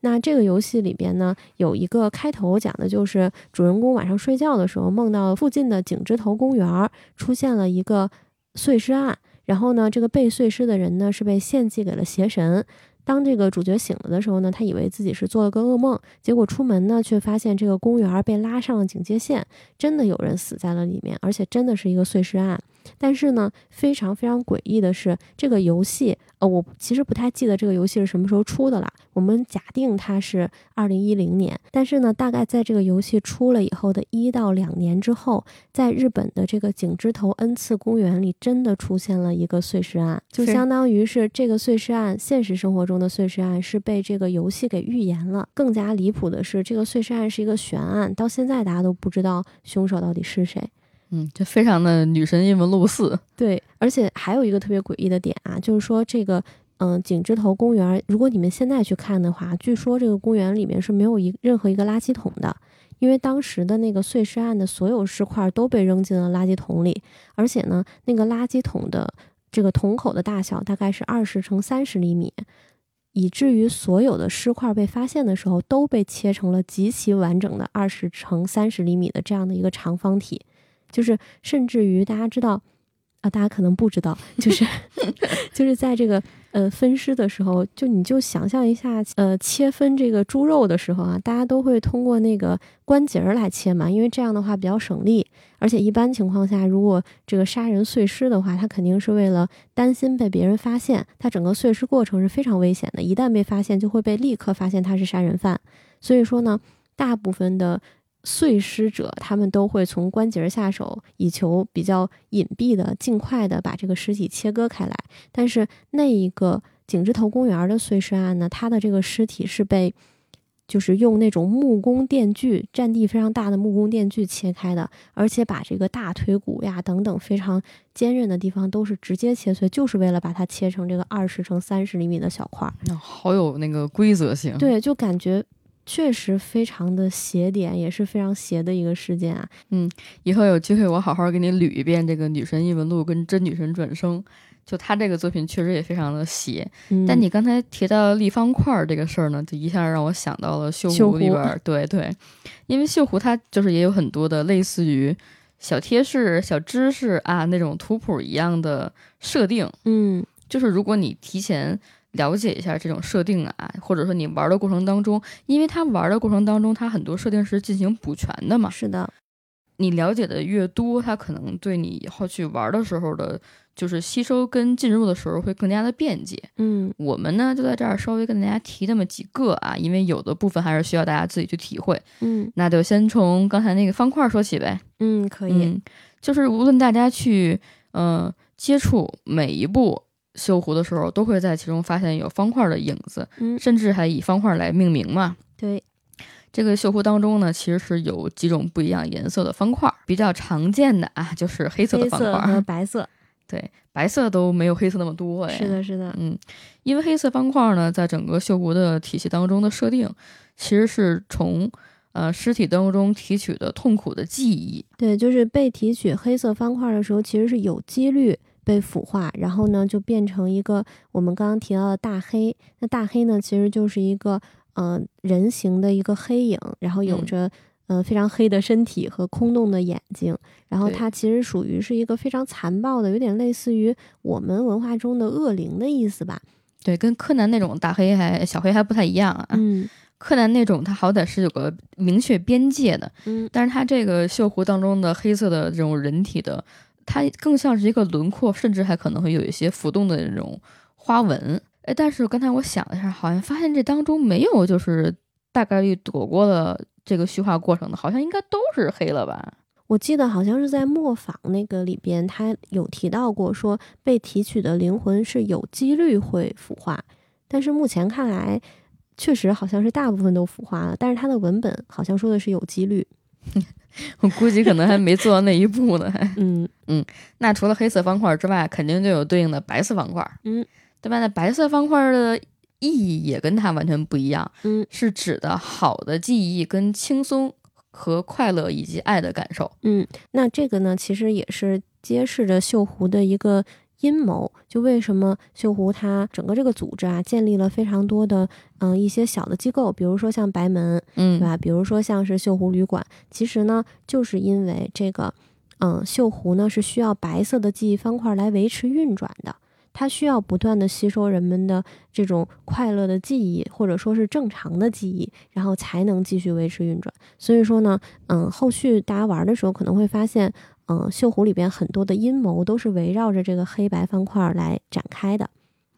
那这个游戏里边呢，有一个开头讲的就是主人公晚上睡觉的时候梦到附近的井之头公园出现了一个碎尸案，然后呢，这个被碎尸的人呢是被献祭给了邪神。当这个主角醒了的时候呢，他以为自己是做了个噩梦，结果出门呢，却发现这个公园被拉上了警戒线，真的有人死在了里面，而且真的是一个碎尸案。但是呢，非常非常诡异的是，这个游戏，呃，我其实不太记得这个游戏是什么时候出的了。我们假定它是二零一零年，但是呢，大概在这个游戏出了以后的一到两年之后，在日本的这个井之头恩赐公园里，真的出现了一个碎尸案，就相当于是这个碎尸案，现实生活中的碎尸案是被这个游戏给预言了。更加离谱的是，这个碎尸案是一个悬案，到现在大家都不知道凶手到底是谁。嗯，就非常的女神异闻录似。对，而且还有一个特别诡异的点啊，就是说这个。嗯，景之头公园，如果你们现在去看的话，据说这个公园里面是没有一任何一个垃圾桶的，因为当时的那个碎尸案的所有尸块都被扔进了垃圾桶里，而且呢，那个垃圾桶的这个桶口的大小大概是二十乘三十厘米，以至于所有的尸块被发现的时候都被切成了极其完整的二十乘三十厘米的这样的一个长方体，就是甚至于大家知道。啊，大家可能不知道，就是 *laughs* 就是在这个呃分尸的时候，就你就想象一下，呃切分这个猪肉的时候啊，大家都会通过那个关节儿来切嘛，因为这样的话比较省力，而且一般情况下，如果这个杀人碎尸的话，他肯定是为了担心被别人发现，他整个碎尸过程是非常危险的，一旦被发现，就会被立刻发现他是杀人犯，所以说呢，大部分的。碎尸者，他们都会从关节下手，以求比较隐蔽的、尽快的把这个尸体切割开来。但是那一个景之头公园的碎尸案呢，他的这个尸体是被，就是用那种木工电锯，占地非常大的木工电锯切开的，而且把这个大腿骨呀等等非常坚韧的地方都是直接切碎，就是为了把它切成这个二十乘三十厘米的小块儿。好有那个规则性。对，就感觉。确实非常的邪点，也是非常邪的一个事件啊。嗯，以后有机会我好好给你捋一遍这个《女神异闻录》跟《真女神转生》，就他这个作品确实也非常的邪。但你刚才提到立方块这个事儿呢，就一下让我想到了《绣湖》里边。*laughs* 对对，因为《绣湖》它就是也有很多的类似于小贴士、小知识啊那种图谱一样的设定。嗯，就是如果你提前。了解一下这种设定啊，或者说你玩的过程当中，因为他玩的过程当中，他很多设定是进行补全的嘛。是的，你了解的越多，他可能对你以后去玩的时候的，就是吸收跟进入的时候会更加的便捷。嗯，我们呢就在这儿稍微跟大家提那么几个啊，因为有的部分还是需要大家自己去体会。嗯，那就先从刚才那个方块说起呗。嗯，可以。就是无论大家去嗯接触每一步。绣湖的时候，都会在其中发现有方块的影子，嗯，甚至还以方块来命名嘛。对，这个锈湖当中呢，其实是有几种不一样颜色的方块，比较常见的啊，就是黑色的方块和白色。*laughs* 对，白色都没有黑色那么多哎。是的，是的，嗯，因为黑色方块呢，在整个锈湖的体系当中的设定，其实是从呃尸体当中提取的痛苦的记忆。对，就是被提取黑色方块的时候，其实是有几率。被腐化，然后呢，就变成一个我们刚刚提到的大黑。那大黑呢，其实就是一个呃人形的一个黑影，然后有着呃非常黑的身体和空洞的眼睛。然后它其实属于是一个非常残暴的，有点类似于我们文化中的恶灵的意思吧？对，跟柯南那种大黑还小黑还不太一样啊。嗯，柯南那种它好歹是有个明确边界的。嗯，但是它这个锈湖当中的黑色的这种人体的。它更像是一个轮廓，甚至还可能会有一些浮动的那种花纹。哎，但是刚才我想了一下，好像发现这当中没有就是大概率躲过了这个虚化过程的，好像应该都是黑了吧？我记得好像是在磨坊那个里边，他有提到过说被提取的灵魂是有几率会腐化，但是目前看来，确实好像是大部分都腐化了。但是他的文本好像说的是有几率。*laughs* 我估计可能还没做到那一步呢，还。嗯。嗯，那除了黑色方块之外，肯定就有对应的白色方块，嗯，对吧？那白色方块的意义也跟它完全不一样，嗯，是指的好的记忆、跟轻松和快乐以及爱的感受，嗯，那这个呢，其实也是揭示着绣湖的一个。阴谋就为什么绣湖它整个这个组织啊，建立了非常多的嗯一些小的机构，比如说像白门，嗯，对吧？比如说像是绣湖旅馆，其实呢，就是因为这个，嗯，绣湖呢是需要白色的记忆方块来维持运转的，它需要不断的吸收人们的这种快乐的记忆，或者说是正常的记忆，然后才能继续维持运转。所以说呢，嗯，后续大家玩的时候可能会发现。嗯，锈湖里边很多的阴谋都是围绕着这个黑白方块来展开的。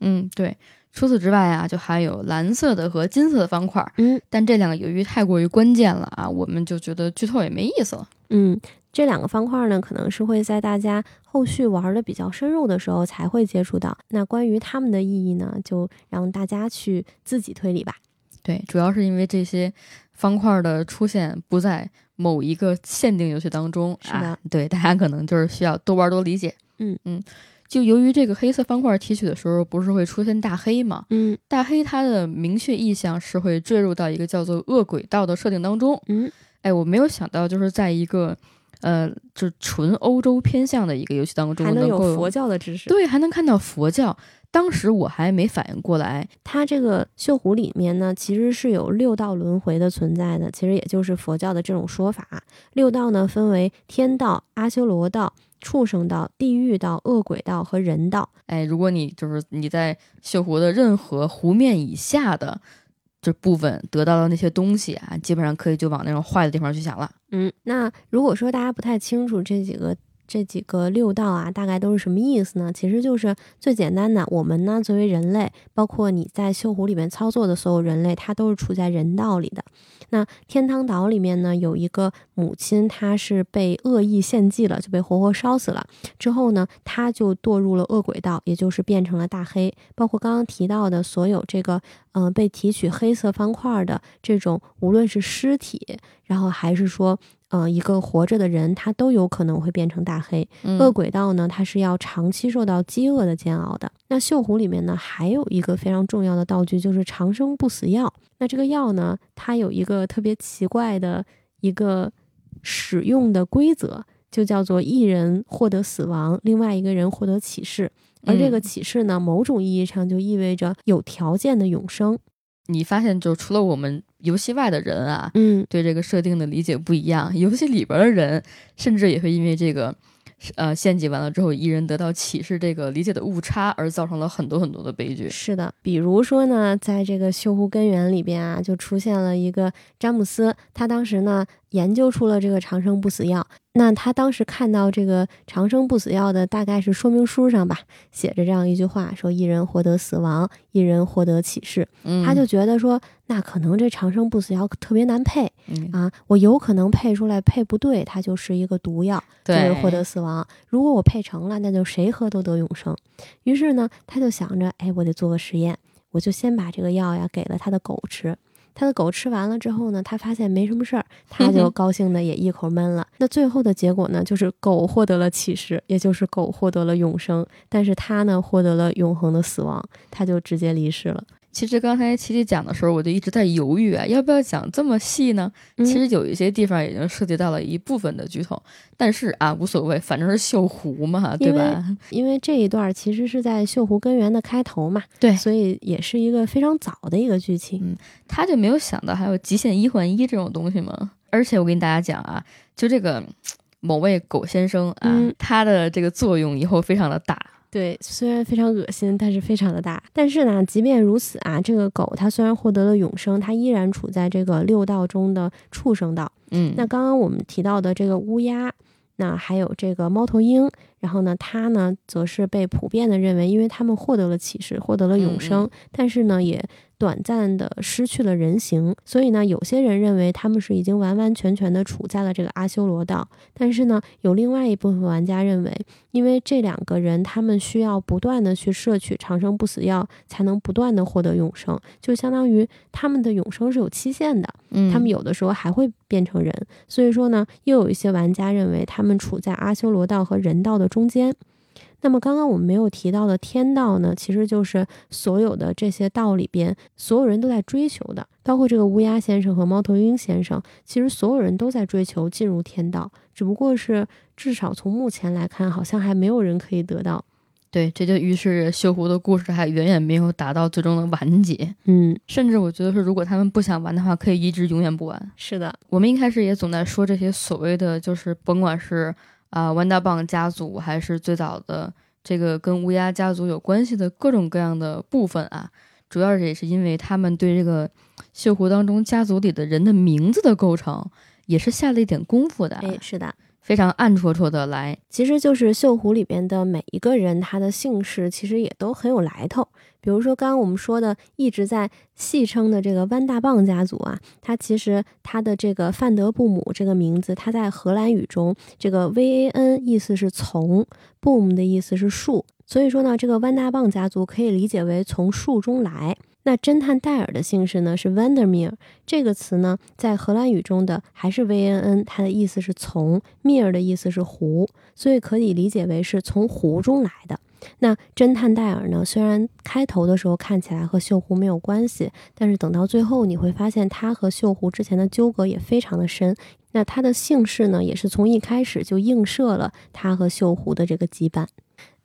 嗯，对。除此之外啊，就还有蓝色的和金色的方块。嗯，但这两个由于太过于关键了啊，我们就觉得剧透也没意思了。嗯，这两个方块呢，可能是会在大家后续玩的比较深入的时候才会接触到。那关于它们的意义呢，就让大家去自己推理吧。对，主要是因为这些方块的出现不在某一个限定游戏当中。是的，对，大家可能就是需要多玩多理解。嗯嗯。就由于这个黑色方块提取的时候，不是会出现大黑吗？嗯，大黑它的明确意向是会坠入到一个叫做恶鬼道的设定当中。嗯，哎，我没有想到，就是在一个，呃，就纯欧洲偏向的一个游戏当中，还能有佛教的知识，对，还能看到佛教。当时我还没反应过来，它这个锈湖里面呢，其实是有六道轮回的存在的，其实也就是佛教的这种说法。六道呢，分为天道、阿修罗道。畜生道、地狱道、恶鬼道和人道。哎，如果你就是你在锈湖的任何湖面以下的这部分得到的那些东西啊，基本上可以就往那种坏的地方去想了。嗯，那如果说大家不太清楚这几个这几个六道啊，大概都是什么意思呢？其实就是最简单的，我们呢作为人类，包括你在锈湖里面操作的所有人类，它都是处在人道里的。那天堂岛里面呢，有一个母亲，她是被恶意献祭了，就被活活烧死了。之后呢，她就堕入了恶鬼道，也就是变成了大黑。包括刚刚提到的所有这个，嗯，被提取黑色方块的这种，无论是尸体，然后还是说。嗯，一个活着的人，他都有可能会变成大黑。恶鬼道呢，它是要长期受到饥饿的煎熬的。那锈湖里面呢，还有一个非常重要的道具，就是长生不死药。那这个药呢，它有一个特别奇怪的一个使用的规则，就叫做一人获得死亡，另外一个人获得启示。而这个启示呢，某种意义上就意味着有条件的永生。你发现，就除了我们游戏外的人啊，嗯，对这个设定的理解不一样，游戏里边的人甚至也会因为这个。呃，献祭完了之后，一人得到启示，这个理解的误差而造成了很多很多的悲剧。是的，比如说呢，在这个锈湖根源里边啊，就出现了一个詹姆斯，他当时呢研究出了这个长生不死药。那他当时看到这个长生不死药的大概是说明书上吧，写着这样一句话，说一人获得死亡，一人获得启示。他就觉得说，那可能这长生不死药特别难配啊，我有可能配出来配不对，它就是一个毒药，就是获得死亡。如果我配成了，那就谁喝都得永生。于是呢，他就想着，哎，我得做个实验，我就先把这个药呀给了他的狗吃。他的狗吃完了之后呢，他发现没什么事儿，他就高兴的也一口闷了。那最后的结果呢，就是狗获得了启示，也就是狗获得了永生，但是他呢获得了永恒的死亡，他就直接离世了。其实刚才琪琪讲的时候，我就一直在犹豫啊，要不要讲这么细呢？其实有一些地方已经涉及到了一部分的剧透，但是啊，无所谓，反正是锈湖嘛，对吧？因为这一段其实是在锈湖根源的开头嘛，对，所以也是一个非常早的一个剧情。嗯，他就没有想到还有极限一换一这种东西吗？而且我跟大家讲啊，就这个某位狗先生啊，他的这个作用以后非常的大。对，虽然非常恶心，但是非常的大。但是呢，即便如此啊，这个狗它虽然获得了永生，它依然处在这个六道中的畜生道。嗯，那刚刚我们提到的这个乌鸦，那还有这个猫头鹰，然后呢，他呢，则是被普遍的认为，因为他们获得了启示，获得了永生，但是呢，也。短暂的失去了人形，所以呢，有些人认为他们是已经完完全全的处在了这个阿修罗道。但是呢，有另外一部分玩家认为，因为这两个人他们需要不断的去摄取长生不死药，才能不断的获得永生，就相当于他们的永生是有期限的。嗯，他们有的时候还会变成人。所以说呢，又有一些玩家认为他们处在阿修罗道和人道的中间。那么刚刚我们没有提到的天道呢，其实就是所有的这些道里边，所有人都在追求的，包括这个乌鸦先生和猫头鹰先生，其实所有人都在追求进入天道，只不过是至少从目前来看，好像还没有人可以得到。对，这就于是锈湖的故事还远远没有达到最终的完结。嗯，甚至我觉得是，如果他们不想玩的话，可以一直永远不玩。是的，我们一开始也总在说这些所谓的，就是甭管是。啊，弯大棒家族还是最早的这个跟乌鸦家族有关系的各种各样的部分啊，主要也是因为他们对这个锈湖当中家族里的人的名字的构成也是下了一点功夫的。哎，是的，非常暗戳戳的来。其实就是锈湖里边的每一个人，他的姓氏其实也都很有来头。比如说刚刚我们说的一直在戏称的这个弯大棒家族啊，他其实他的这个范德布姆这个名字，他在荷兰语中这个 V A N 意思是从，boom 的意思是树，所以说呢，这个弯大棒家族可以理解为从树中来。那侦探戴尔的姓氏呢是 Vandermeer，这个词呢在荷兰语中的还是 V N N，它的意思是从，Meer 的意思是湖，所以可以理解为是从湖中来的。那侦探戴尔呢，虽然开头的时候看起来和锈湖没有关系，但是等到最后你会发现他和锈湖之前的纠葛也非常的深。那他的姓氏呢，也是从一开始就映射了他和锈湖的这个羁绊。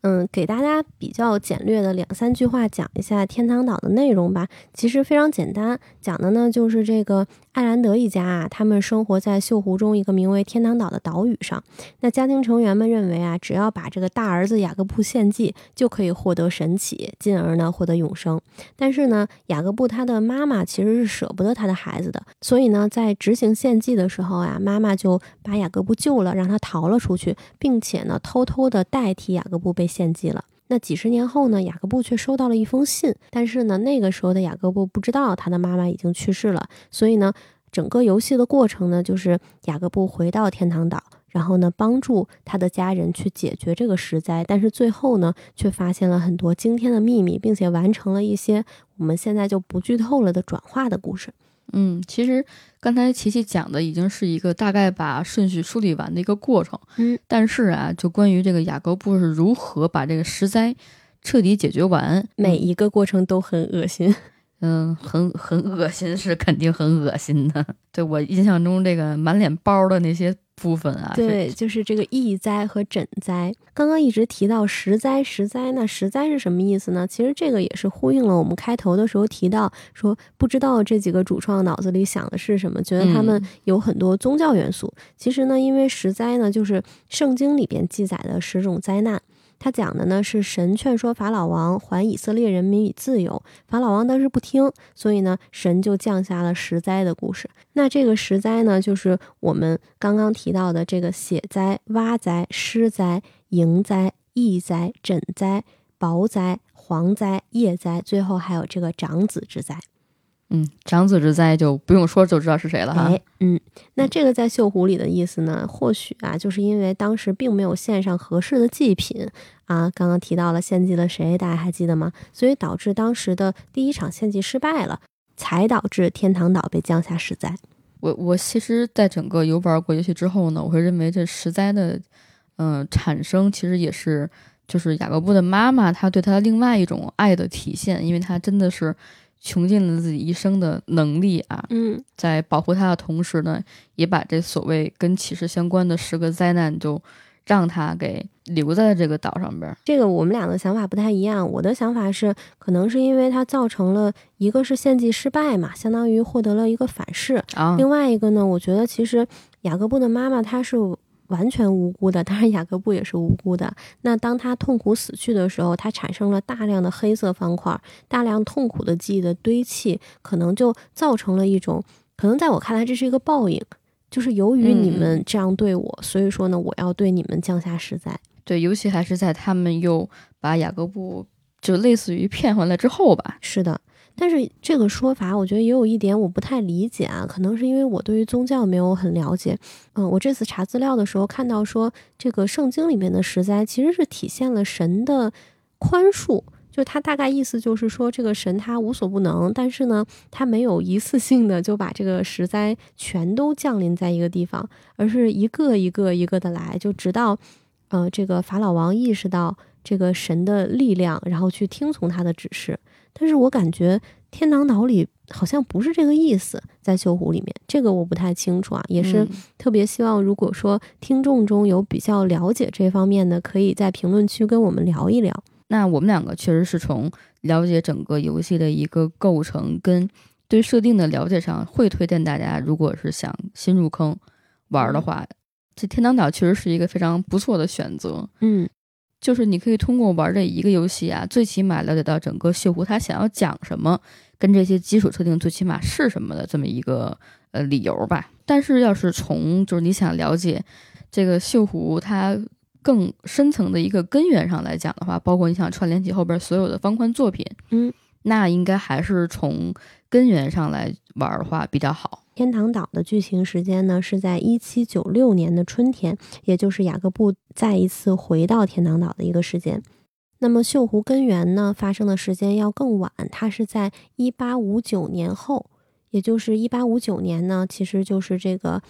嗯，给大家比较简略的两三句话讲一下天堂岛的内容吧。其实非常简单，讲的呢就是这个艾兰德一家啊，他们生活在锈湖中一个名为天堂岛的岛屿上。那家庭成员们认为啊，只要把这个大儿子雅各布献祭，就可以获得神启，进而呢获得永生。但是呢，雅各布他的妈妈其实是舍不得他的孩子的，所以呢，在执行献祭的时候啊，妈妈就把雅各布救了，让他逃了出去，并且呢，偷偷的代替雅各布被。献祭了。那几十年后呢？雅各布却收到了一封信，但是呢，那个时候的雅各布不知道他的妈妈已经去世了。所以呢，整个游戏的过程呢，就是雅各布回到天堂岛，然后呢，帮助他的家人去解决这个石灾。但是最后呢，却发现了很多惊天的秘密，并且完成了一些我们现在就不剧透了的转化的故事。嗯，其实刚才琪琪讲的已经是一个大概把顺序梳理完的一个过程。嗯，但是啊，就关于这个雅各布是如何把这个石灾彻底解决完，每一个过程都很恶心。嗯，很很恶心，是肯定很恶心的。对我印象中，这个满脸包的那些。部分啊，对，就是这个疫灾和诊灾。刚刚一直提到十灾，十灾，那十灾是什么意思呢？其实这个也是呼应了我们开头的时候提到说，不知道这几个主创脑子里想的是什么，觉得他们有很多宗教元素。其实呢，因为十灾呢，就是圣经里边记载的十种灾难。他讲的呢是神劝说法老王还以色列人民以自由，法老王当时不听，所以呢神就降下了十灾的故事。那这个十灾呢，就是我们刚刚提到的这个血灾、蛙灾、尸灾、蝇灾、疫灾、疹灾、雹灾、蝗灾、叶灾，最后还有这个长子之灾。嗯，长子之灾就不用说就知道是谁了哈。嗯，那这个在绣湖里的意思呢，或许啊，就是因为当时并没有献上合适的祭品啊，刚刚提到了献祭了谁，大家还记得吗？所以导致当时的第一场献祭失败了，才导致天堂岛被降下石灾。我我其实，在整个游玩过游戏之后呢，我会认为这石灾的嗯产生其实也是就是雅各布的妈妈她对他另外一种爱的体现，因为他真的是。穷尽了自己一生的能力啊，嗯，在保护他的同时呢，也把这所谓跟启示相关的十个灾难，就让他给留在了这个岛上边。这个我们俩的想法不太一样。我的想法是，可能是因为他造成了一个是献祭失败嘛，相当于获得了一个反噬啊。另外一个呢，我觉得其实雅各布的妈妈她是。完全无辜的，当然雅各布也是无辜的。那当他痛苦死去的时候，他产生了大量的黑色方块，大量痛苦的记忆的堆砌，可能就造成了一种，可能在我看来这是一个报应，就是由于你们这样对我，所以说呢，我要对你们降下实灾。对，尤其还是在他们又把雅各布就类似于骗回来之后吧。是的。但是这个说法，我觉得也有一点我不太理解啊，可能是因为我对于宗教没有很了解。嗯，我这次查资料的时候看到说，这个圣经里面的十灾其实是体现了神的宽恕，就他大概意思就是说，这个神他无所不能，但是呢，他没有一次性的就把这个十灾全都降临在一个地方，而是一个一个一个的来，就直到，呃，这个法老王意识到这个神的力量，然后去听从他的指示。但是我感觉天堂岛里好像不是这个意思，在锈湖里面，这个我不太清楚啊，也是特别希望，如果说听众中有比较了解这方面的，可以在评论区跟我们聊一聊。那我们两个确实是从了解整个游戏的一个构成跟对设定的了解上，会推荐大家，如果是想新入坑玩的话，这天堂岛确实是一个非常不错的选择。嗯。就是你可以通过玩这一个游戏啊，最起码了解到整个锈湖它想要讲什么，跟这些基础设定最起码是什么的这么一个呃理由吧。但是要是从就是你想了解这个锈湖它更深层的一个根源上来讲的话，包括你想串联起后边所有的方块作品，嗯，那应该还是从根源上来玩的话比较好。天堂岛的剧情时间呢是在一七九六年的春天，也就是雅各布再一次回到天堂岛的一个时间。那么锈湖根源呢发生的时间要更晚，它是在一八五九年后，也就是一八五九年呢，其实就是这个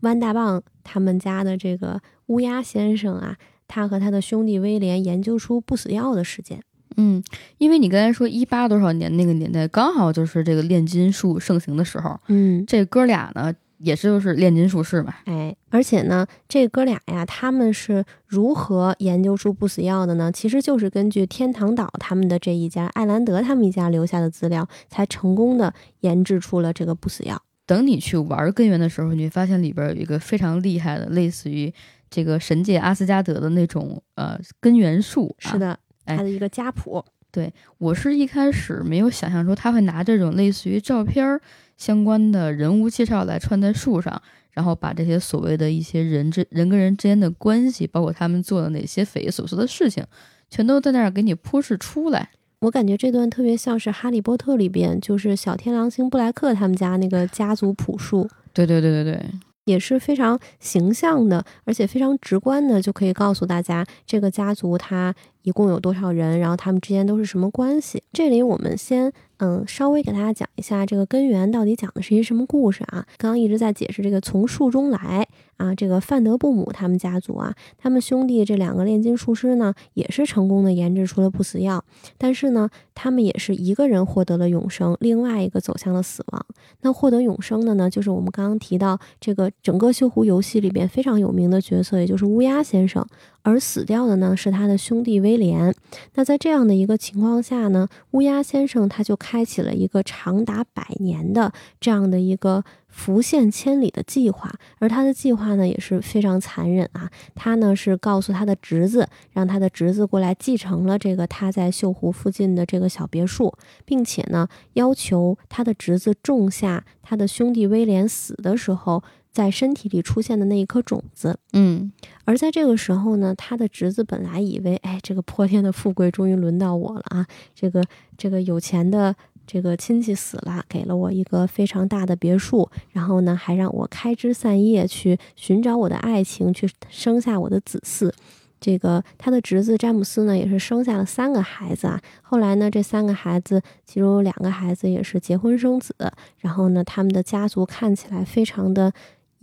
弯大棒他们家的这个乌鸦先生啊，他和他的兄弟威廉研究出不死药的时间。嗯，因为你刚才说一八多少年那个年代，刚好就是这个炼金术盛行的时候。嗯，这哥俩呢，也是就是炼金术士嘛。哎，而且呢，这哥俩呀，他们是如何研究出不死药的呢？其实就是根据天堂岛他们的这一家艾兰德他们一家留下的资料，才成功的研制出了这个不死药。等你去玩根源的时候，你会发现里边有一个非常厉害的，类似于这个神界阿斯加德的那种呃根源术。是的。哎它的一个家谱，对我是一开始没有想象出他会拿这种类似于照片儿相关的人物介绍来串在树上，然后把这些所谓的一些人之人跟人之间的关系，包括他们做的哪些匪夷所思的事情，全都在那儿给你铺示出来。我感觉这段特别像是《哈利波特》里边，就是小天狼星布莱克他们家那个家族谱树，对对对对对，也是非常形象的，而且非常直观的，就可以告诉大家这个家族它一共有多少人，然后他们之间都是什么关系。这里我们先嗯稍微给大家讲一下这个根源到底讲的是一什么故事啊？刚刚一直在解释这个从树中来啊，这个范德布姆他们家族啊，他们兄弟这两个炼金术师呢，也是成功的研制出了不死药，但是呢，他们也是一个人获得了永生，另外一个走向了死亡。那获得永生的呢，就是我们刚刚提到这个整个锈湖游戏里边非常有名的角色，也就是乌鸦先生。而死掉的呢是他的兄弟威廉。那在这样的一个情况下呢，乌鸦先生他就开启了一个长达百年的这样的一个浮现千里的计划。而他的计划呢也是非常残忍啊，他呢是告诉他的侄子，让他的侄子过来继承了这个他在锈湖附近的这个小别墅，并且呢要求他的侄子种下他的兄弟威廉死的时候在身体里出现的那一颗种子。嗯，而在这个时候呢，他的侄子本来以为，哎，这个泼天的富贵终于轮到我了啊！这个这个有钱的这个亲戚死了，给了我一个非常大的别墅，然后呢，还让我开枝散叶去寻找我的爱情，去生下我的子嗣。这个他的侄子詹姆斯呢，也是生下了三个孩子啊。后来呢，这三个孩子其中有两个孩子也是结婚生子，然后呢，他们的家族看起来非常的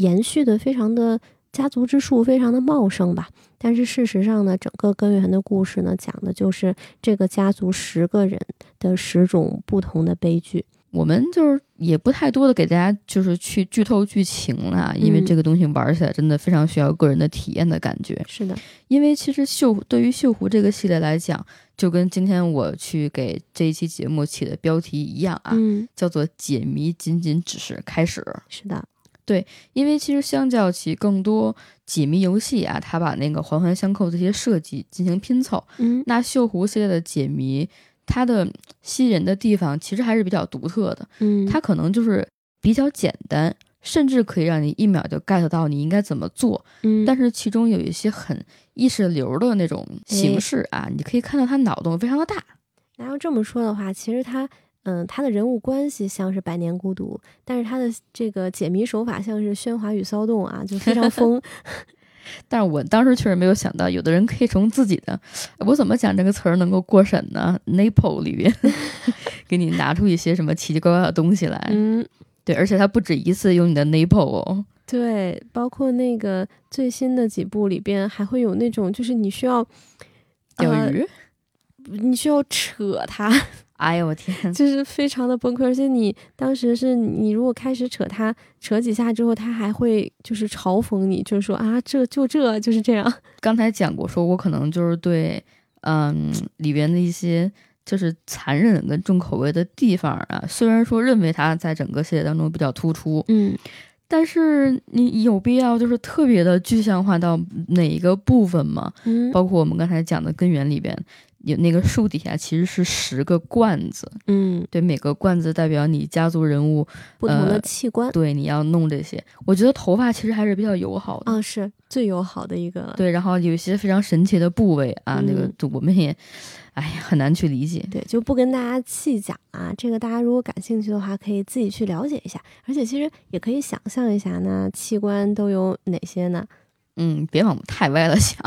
延续的，非常的家族之树非常的茂盛吧。但是事实上呢，整个根源的故事呢，讲的就是这个家族十个人的十种不同的悲剧。我们就是也不太多的给大家就是去剧透剧情了，因为嗯这个东西玩起来真的非常需要个人的体验的感觉。是的，因为其实锈对于锈湖这个系列来讲，就跟今天我去给这一期节目起的标题一样啊，嗯，叫做“解谜仅仅只是开始是的，”。因为其实相较起更多解谜游戏啊，它把那个环环相扣这些设计进行拼凑，嗯，那锈湖系列的解谜，它的吸引人的地方其实还是比较独特的。嗯，它可能就是比较简单，甚至可以让你一秒就 get 到你应该怎么做。嗯，但是其中有一些很意识流的那种形式啊，你可以看到它脑洞非常的大。然后这么说的话，其实他，嗯，他的人物关系像是《百年孤独》，但是他的这个解谜手法像是《喧哗与骚动》啊，就非常疯。*laughs* 但是我当时确实没有想到，有的人可以从自己的我怎么讲这个词儿能够过审呢？Naple 里边 *laughs* 给你拿出一些什么奇奇怪怪的东西来。嗯，对，而且他不止一次用你的 Naple 哦。对，包括那个最新的几部里边，还会有那种就是你需要呃钓鱼，你需要扯它，哎呦我天！*laughs* 就是非常的崩溃。而且你当时是你如果开始扯他，扯几下之后，他还会就是嘲讽你，就是说啊，这就这就是这样。*laughs* 刚才讲过，说我可能就是对，嗯，里边的一些就是残忍跟重口味的地方啊，虽然说认为他在整个系列当中比较突出，嗯，但是你有必要就是特别的具象化到哪一个部分吗？嗯，包括我们刚才讲的根源里边，有那个树底下其实是十个罐子，嗯，对，每个罐子代表你家族人物不同的呃器官，对，你要弄这些。我觉得头发其实还是比较友好的，嗯，是最友好的一个了。对，然后有一些非常神奇的部位啊，那个嗯我们也，哎呀，很难去理解。对，就不跟大家细讲啊。这个大家如果感兴趣的话，可以自己去了解一下。而且其实也可以想象一下，那器官都有哪些呢？嗯，别往太歪了想。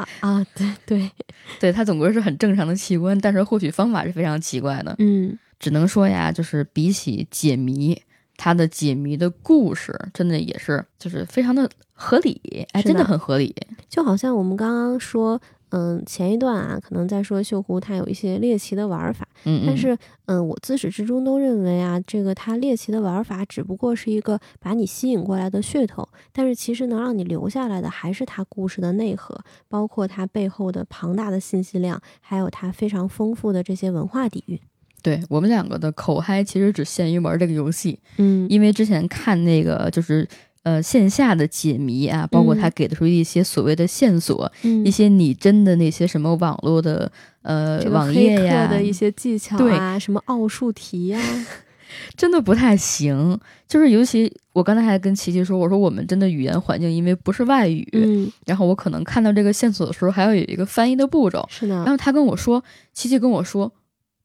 啊啊，对对，对，它总归是很正常的器官，但是获取方法是非常奇怪的。嗯，只能说呀，就是比起解谜，它的解谜的故事真的也是就是非常的合理，哎，真的很合理。就好像我们刚刚说，嗯，前一段啊，可能在说锈湖它有一些猎奇的玩法，嗯，嗯。但。是，嗯，我自始至终都认为啊，这个它猎奇的玩法只不过是一个把你吸引过来的噱头，但是其实能让你留下来的还是它故事的内核，包括它背后的庞大的信息量，还有它非常丰富的这些文化底蕴。对我们两个的口嗨其实只限于玩这个游戏，嗯。因为之前看那个就是呃线下的解谜啊，包括他嗯。给的出一些所谓的线索，嗯。一些拟真的那些什么网络的呃网页呀，的一些技巧对啊，什么奥数题呀、*laughs* 真的不太行。就是尤其我刚才还跟琪琪说，我说我们真的语言环境因为不是外语，嗯，然后我可能看到这个线索的时候还要有一个翻译的步骤，是的。然，后他跟我说，琪琪跟我说，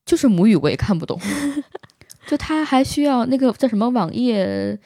就是母语我也看不懂，*laughs* 就他还需要那个叫什么网页，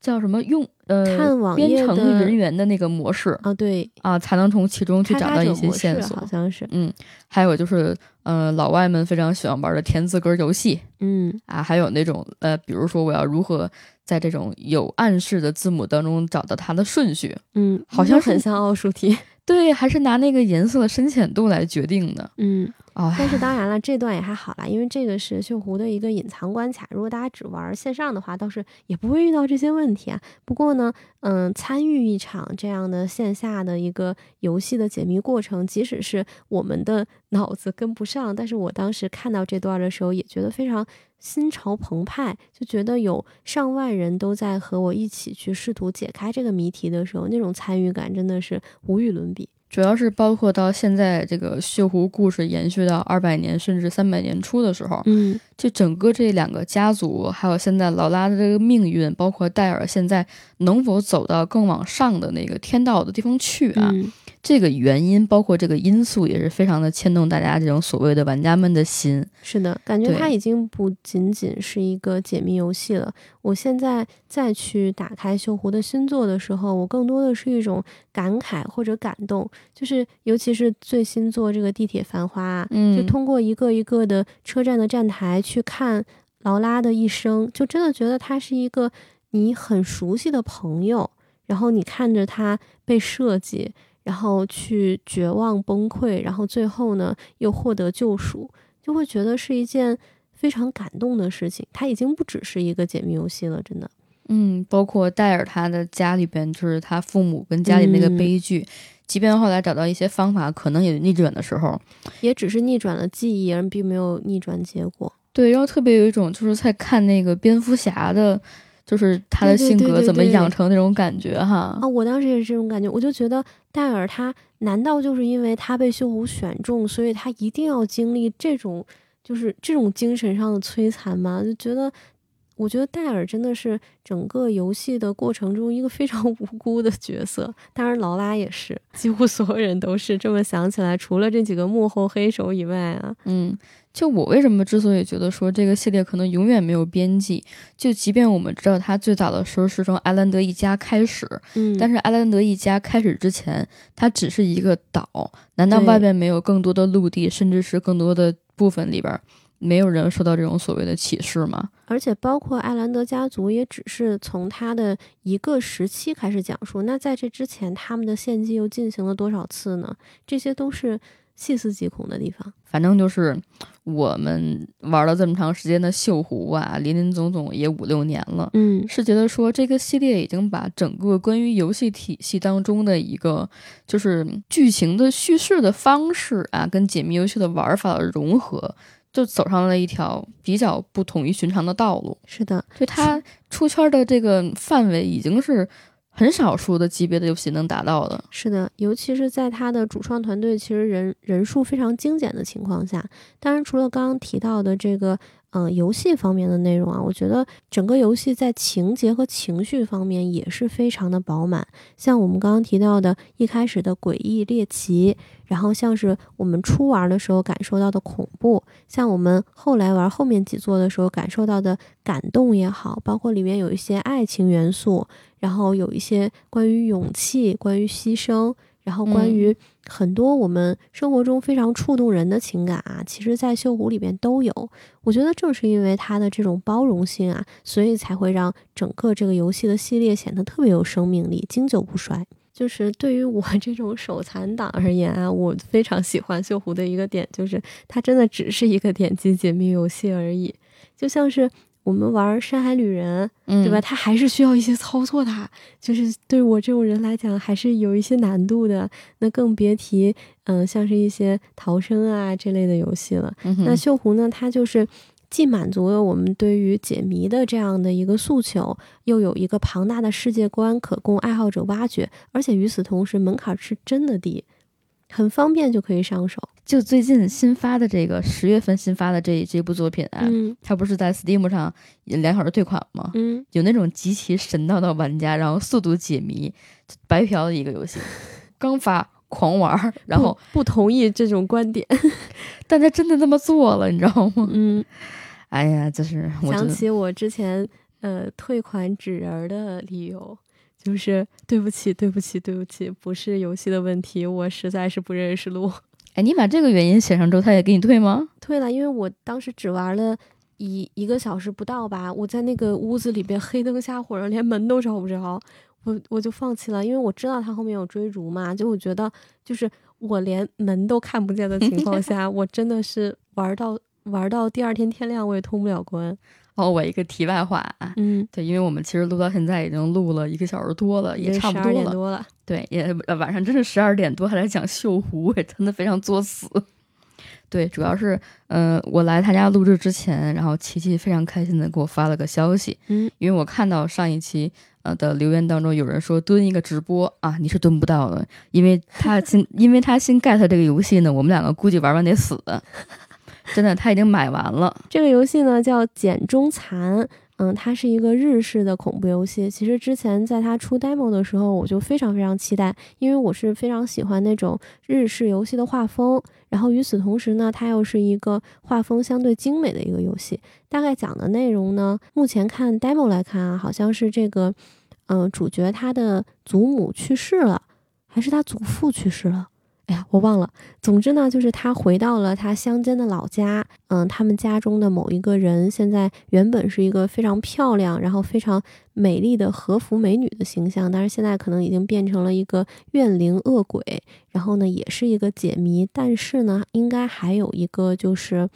叫什么用呃看网编程人员的那个模式啊，对，啊，才能从其中去找到一些线索好。像是，嗯，还有就是呃老外们非常喜欢玩的填字格游戏嗯啊，还有那种呃，比如说我要如何在这种有暗示的字母当中找到它的顺序，嗯，好像很像奥数题，对，还是拿那个颜色的深浅度来决定的。嗯。哦，但是当然了，这段也还好啦，因为这个是锈湖的一个隐藏关卡。如果大家只玩线上的话，倒是也不会遇到这些问题啊。不过呢，嗯，参与一场这样的线下的一个游戏的解谜过程，即使是我们的脑子跟不上，但是我当时看到这段的时候，也觉得非常心潮澎湃，就觉得有上万人都在和我一起去试图解开这个谜题的时候，那种参与感真的是无与伦比。主要是包括到现在这个锈湖故事延续到二百年甚至三百年初的时候，嗯就整个这两个家族，还有现在劳拉的这个命运，包括戴尔现在能否走到更往上的那个天道的地方去啊，嗯这个原因，包括这个因素，也是非常的牵动大家这种所谓的玩家们的心。是的，感觉对它已经不仅仅是一个解密游戏了。我现在再去打开锈湖的新作的时候，我更多的是一种感慨或者感动，就是尤其是最新作这个《地铁繁花》啊，嗯就通过一个一个的车站的站台去看劳拉的一生，就真的觉得他是一个你很熟悉的朋友，然后你看着他被设计，然后去绝望崩溃，然后最后呢又获得救赎，就会觉得是一件非常感动的事情。它已经不只是一个解密游戏了，真的。嗯，包括戴尔他的家里边，就是他父母跟家里那个嗯悲剧，即便后来找到一些方法，可能也逆转的时候，也只是逆转了记忆，而并没有逆转结果。对，然后特别有一种就是在看那个蝙蝠侠的，就是他的性格怎么养成那种感觉哈。啊，我当时也是这种感觉，我就觉得戴尔他难道就是因为他被锈湖选中，所以他一定要经历这种就是这种精神上的摧残吗？就觉得，我觉得戴尔真的是整个游戏的过程中一个非常 *laughs* 无辜的角色，当然劳拉也是，几乎所有人都是。这么想起来，除了这几个幕后黑手以外啊，嗯，就我为什么之所以觉得说这个系列可能永远没有边际，就即便我们知道它最早的时候是从艾兰德一家开始，嗯，但是艾兰德一家开始之前，它只是一个岛，难道外边没有更多的陆地，甚至是更多的部分里边，没有人受到这种所谓的启示吗？而且包括艾兰德家族，也只是从他的一个时期开始讲述。那在这之前，他们的献祭又进行了多少次呢？这些都是细思极恐的地方。反正就是我们玩了这么长时间的锈湖啊，林林总总也五六年了。嗯是觉得说这个系列已经把整个关于游戏体系当中的一个就是剧情的叙事的方式啊，跟解密游戏的玩法的融合，就走上了一条比较不同于寻常的道路。是的，就它出圈的这个范围已经是很少数的级别的游戏能达到的。是的，尤其是在它的主创团队其实人人数非常精简的情况下，当然除了刚刚提到的这个。嗯，游戏方面的内容啊，我觉得整个游戏在情节和情绪方面也是非常的饱满。像我们刚刚提到的，一开始的诡异猎奇，然后像是我们初玩的时候感受到的恐怖，像我们后来玩后面几座的时候感受到的感动也好，包括里面有一些爱情元素，然后有一些关于勇气、关于牺牲。然后，关于很多我们生活中非常触动人的情感啊，其实，在《锈湖》里边都有。我觉得正是因为它的这种包容性啊，所以才会让整个这个游戏的系列显得特别有生命力，经久不衰。就是对于我这种手残党而言啊，我非常喜欢《锈湖》的一个点，就是它真的只是一个点击解密游戏而已，就像是。我们玩《山海旅人》，对吧？它还是需要一些操作的，就是对我这种人来讲，还是有一些难度的。那更别提，嗯，像是一些逃生啊这类的游戏了。那《锈湖》呢？它就是既满足了我们对于解谜的这样的一个诉求，又有一个庞大的世界观可供爱好者挖掘，而且与此同时门槛是真的低。很方便就可以上手。就最近新发的这个十月份新发的这这部作品啊，它不是在 Steam 上两小时退款吗？嗯，有那种极其神叨的玩家，然后速度解谜白嫖的一个游戏，*laughs* 刚发狂玩，然后不同意这种观点，*laughs* 但他真的那么做了，你知道吗？嗯，哎呀，就是想起我之前呃退款纸人的理由。就是对不起，对不起，对不起，不是游戏的问题，我实在是不认识路。哎，你把这个原因写上之后，他也给你退吗？退了，因为我当时只玩了一一个小时不到吧，我在那个屋子里边黑灯瞎火的，连门都找不着，我我就放弃了，因为我知道他后面有追逐嘛，就我觉得就是我连门都看不见的情况 *laughs* 下，我真的是玩到玩到第二天天亮，我也通不了关。哦，我一个题外话啊，嗯，对，因为我们其实录到现在已经录了一个小时多了，也差不多了，多了，对，也晚上真是十二点多还在讲锈湖，也真的非常作死。*laughs* 对，主要是，嗯，我来他家录制之前，然后琪琪非常开心的给我发了个消息，嗯，因为我看到上一期呃的留言当中有人说蹲一个直播啊，你是蹲不到的，因为他新，*laughs* 因为他新 get 这个游戏呢，我们两个估计玩完得死。真的，他已经买完了。这个游戏呢叫《茧中残》，嗯，它是一个日式的恐怖游戏。其实之前在它出 demo 的时候，我就非常非常期待，因为我是非常喜欢那种日式游戏的画风。然后与此同时呢，它又是一个画风相对精美的一个游戏。大概讲的内容呢，目前看 demo 来看啊，好像是这个，嗯，主角他的祖母去世了，还是他祖父去世了？哎呀，我忘了。总之呢，就是他回到了他乡间的老家。嗯，他们家中的某一个人，现在原本是一个非常漂亮，然后非常美丽的和服美女的形象，但是现在可能已经变成了一个怨灵恶鬼。然后呢，也是一个解谜，但是呢，应该还有一个就是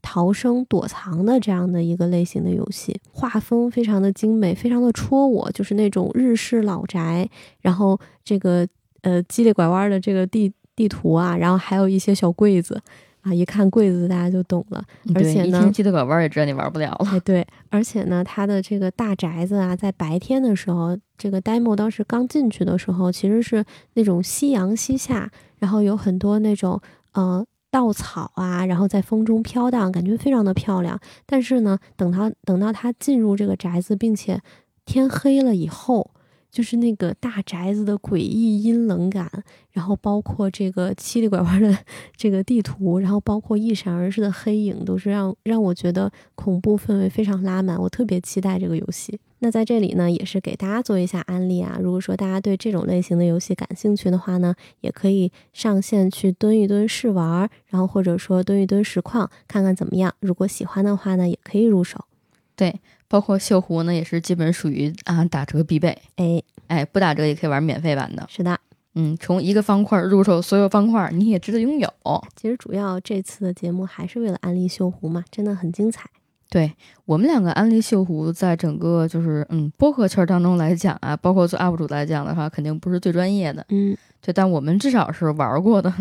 逃生躲藏的这样的一个类型的游戏。画风非常的精美，非常的戳我，就是那种日式老宅，然后这个呃叽里拐弯的这个地。地图啊，然后还有一些小柜子啊，一看柜子大家就懂了。而且呢，一听得拐弯也知道你玩不了了。*laughs* 哎，对，而且呢，它的这个大宅子啊，在白天的时候，这个 demo 当时刚进去的时候，其实是那种夕阳西下，然后有很多那种呃稻草啊，然后在风中飘荡，感觉非常的漂亮。但是呢，等他等到他进入这个宅子，并且天黑了以后。就是那个大宅子的诡异阴冷感，然后包括这个七里拐弯的 *laughs* 这个地图，然后包括一闪而逝的黑影，都是让让我觉得恐怖氛围非常拉满。我特别期待这个游戏。那在这里呢，也是给大家做一下安利啊。如果说大家对这种类型的游戏感兴趣的话呢，也可以上线去蹲一蹲试玩，然后或者说蹲一蹲实况，看看怎么样。如果喜欢的话呢，也可以入手。对。包括锈湖呢，也是基本属于啊打折必备。哎哎，不打折也可以玩免费版的。是的，嗯，从一个方块入手所有方块，你也值得拥有。其实主要这次的节目还是为了安利锈湖嘛，真的很精彩。对我们两个安利锈湖，在整个就是嗯播客圈当中来讲啊，包括做 UP 主来讲的话，肯定不是最专业的。嗯，对，但我们至少是玩过的，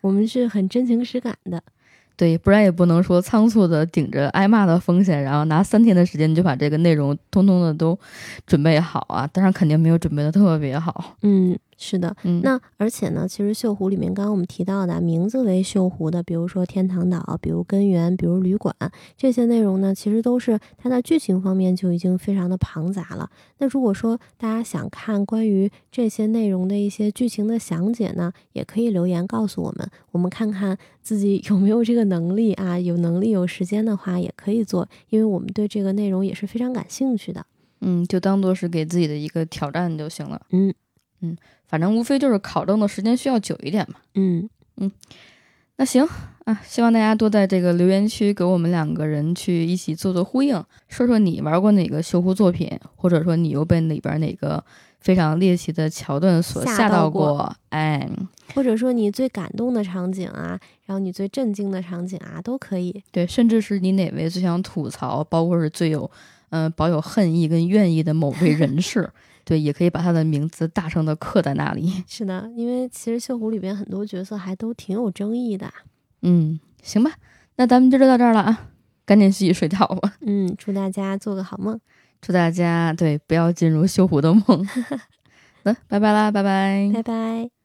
我们是很真情实感的。*laughs* 对，不然也不能说仓促的顶着挨骂的风险，然后拿三天的时间就把这个内容通通的都准备好啊。当然肯定没有准备的特别好。嗯，是的。嗯，那而且呢，其实锈湖里面刚刚我们提到的名字为锈湖的，比如说天堂岛，比如根源，比如旅馆这些内容呢，其实都是它在剧情方面就已经非常的庞杂了。那如果说大家想看关于这些内容的一些剧情的详解呢，也可以留言告诉我们，我们看看自己有没有这个能力啊。有能力有时间的话，也可以做，因为我们对这个内容也是非常感兴趣的。嗯，就当做是给自己的一个挑战就行了。嗯嗯，反正无非就是考证的时间需要久一点嘛。嗯嗯，那行啊，希望大家多在这个留言区给我们两个人去一起做做呼应，说说你玩过哪个修复作品，或者说你又被里边哪个非常猎奇的桥段所吓到过？哎，或者说你最感动的场景啊，然后你最震惊的场景啊，都可以。对，甚至是你哪位最想吐槽，包括是最有嗯、呃保有恨意跟怨意的某位人士，对，也可以把他的名字大声的刻在那里。是的，因为其实锈湖里边很多角色还都挺有争议的。嗯，行吧，那咱们就到这儿了啊，赶紧洗洗睡觉吧。嗯，祝大家做个好梦。祝大家对不要进入绣湖的梦。那 *laughs* *laughs* 拜拜啦，拜拜。拜拜。